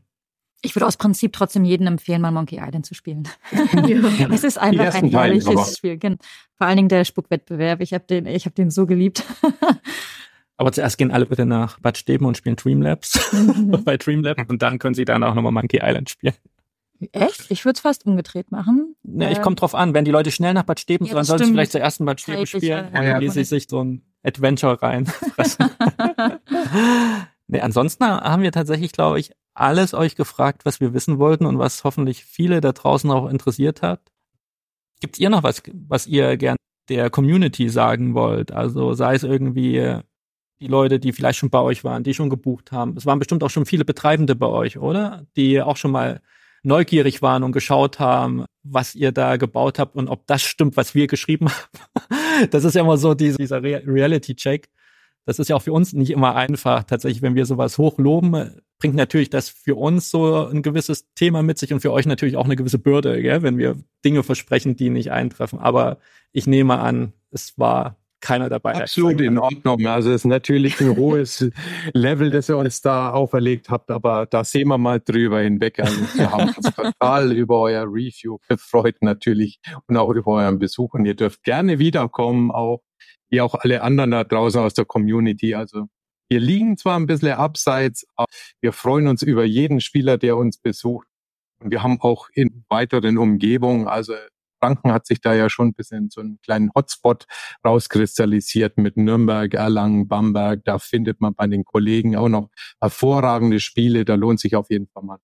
Ich würde aus Prinzip trotzdem jedem empfehlen, mal Monkey Island zu spielen. [LAUGHS] Ja. [LAUGHS] es ist einfach ein herrliches Spiel. Vor allen Dingen der Spuckwettbewerb. Ich habe den, ich habe den so geliebt. [LAUGHS] Aber zuerst gehen alle bitte nach Bad Steben und spielen Dreamlabs mhm. bei Dreamlabs und dann können sie dann auch nochmal Monkey Island spielen. Echt? Ich würde es fast umgedreht machen. Ja, ich komme drauf an. Wenn die Leute schnell nach Bad Steben, ja, dann sollen sie vielleicht zuerst in Bad Steben spielen und dann lese ich sich so ein Adventure rein. Nee, ansonsten haben wir tatsächlich, glaube ich, alles euch gefragt, was wir wissen wollten und was hoffentlich viele da draußen auch interessiert hat. Gibt ihr noch was, was ihr gern der Community sagen wollt? Also sei es irgendwie die Leute, die vielleicht schon bei euch waren, die schon gebucht haben. Es waren bestimmt auch schon viele Betreibende bei euch, oder? Die auch schon mal neugierig waren und geschaut haben, was ihr da gebaut habt und ob das stimmt, was wir geschrieben [LAUGHS] haben. Das ist ja immer so dieser Reality-Check. Das ist ja auch für uns nicht immer einfach. Tatsächlich, wenn wir sowas hochloben, bringt natürlich das für uns so ein gewisses Thema mit sich und für euch natürlich auch eine gewisse Bürde, gell? wenn wir Dinge versprechen, die nicht eintreffen. Aber ich nehme an, es war keiner dabei. Absolut in Ordnung. Also es ist natürlich ein hohes [LAUGHS] Level, das ihr uns da auferlegt habt, aber da sehen wir mal drüber hinweg. Also wir haben uns total [LAUGHS] über euer Review gefreut natürlich und auch über euren Besuch und ihr dürft gerne wiederkommen, auch wie auch alle anderen da draußen aus der Community. Also wir liegen zwar ein bisschen abseits, aber wir freuen uns über jeden Spieler, der uns besucht. Und wir haben auch in weiteren Umgebungen, also Franken hat sich da ja schon ein bisschen so einen kleinen Hotspot rauskristallisiert mit Nürnberg, Erlangen, Bamberg. Da findet man bei den Kollegen auch noch hervorragende Spiele. Da lohnt sich auf jeden Fall mal.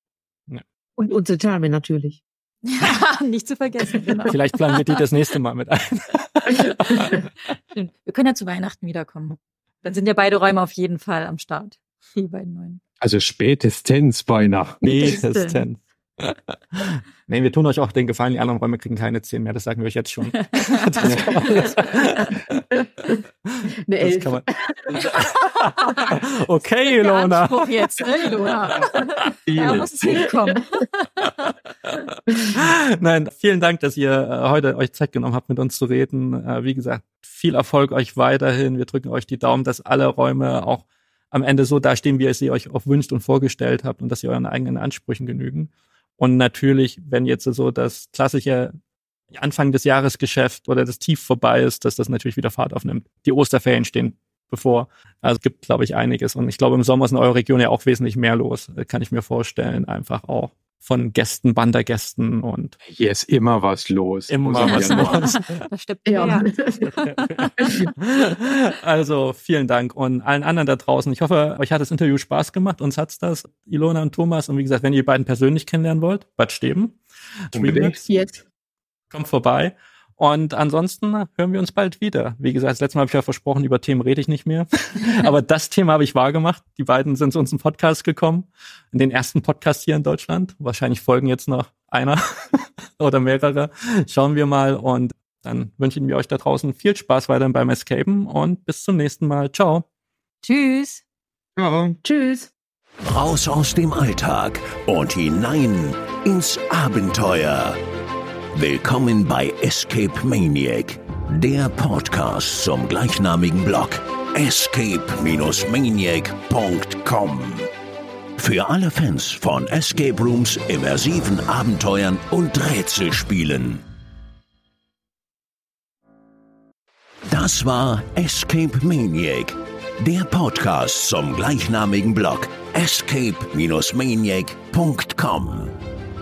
Und unsere Therme natürlich. Ja, [LAUGHS] nicht zu vergessen. Genau. Vielleicht planen wir die das nächste Mal mit ein. [LAUGHS] wir können ja zu Weihnachten wiederkommen. Dann sind ja beide Räume auf jeden Fall am Start. Die beiden neuen. Also spätestens Weihnachten. Spätestens. [LAUGHS] nee, wir tun euch auch den Gefallen, die anderen Räume kriegen keine 10 mehr, das sagen wir euch jetzt schon. [LAUGHS] das kann man, das, Eine Elf. [LAUGHS] Okay, Ilona. jetzt, ne, Ilona? Da muss es hinkommen. Nein, vielen Dank, dass ihr äh, heute euch Zeit genommen habt, mit uns zu reden. Äh, wie gesagt, viel Erfolg euch weiterhin. Wir drücken euch die Daumen, dass alle Räume auch am Ende so dastehen, wie ihr sie euch auch wünscht und vorgestellt habt und dass sie euren eigenen Ansprüchen genügen. Und natürlich, wenn jetzt so das klassische Anfang des Jahresgeschäft oder das Tief vorbei ist, dass das natürlich wieder Fahrt aufnimmt. Die Osterferien stehen bevor. Also es gibt, glaube ich, einiges. Und ich glaube, im Sommer ist in eurer Region ja auch wesentlich mehr los. Kann ich mir vorstellen, einfach auch von Gästen, Wandergästen und hier ist immer was los. Immer was los. [LAUGHS] [LAUGHS] Das stimmt ja. [LAUGHS] also vielen Dank und allen anderen da draußen. Ich hoffe, euch hat das Interview Spaß gemacht. Uns hat's das, Ilona und Thomas. Und wie gesagt, wenn ihr die beiden persönlich kennenlernen wollt, Bad Steben, Jetzt. kommt vorbei. Und ansonsten hören wir uns bald wieder. Wie gesagt, das letzte Mal habe ich ja versprochen, über Themen rede ich nicht mehr. [LAUGHS] Aber das Thema habe ich wahrgemacht. Die beiden sind zu uns im Podcast gekommen. In den ersten Podcast hier in Deutschland. Wahrscheinlich folgen jetzt noch einer [LAUGHS] oder mehrere. Schauen wir mal. Und dann wünschen wir euch da draußen viel Spaß weiterhin beim Escapen und bis zum nächsten Mal. Ciao. Tschüss. Ciao. Tschüss. Raus aus dem Alltag und hinein ins Abenteuer. Willkommen bei Escape Maniac, der Podcast zum gleichnamigen Blog escape-maniac.com. Für alle Fans von Escape Rooms, immersiven Abenteuern und Rätselspielen. Das war Escape Maniac, der Podcast zum gleichnamigen Blog escape-maniac.com.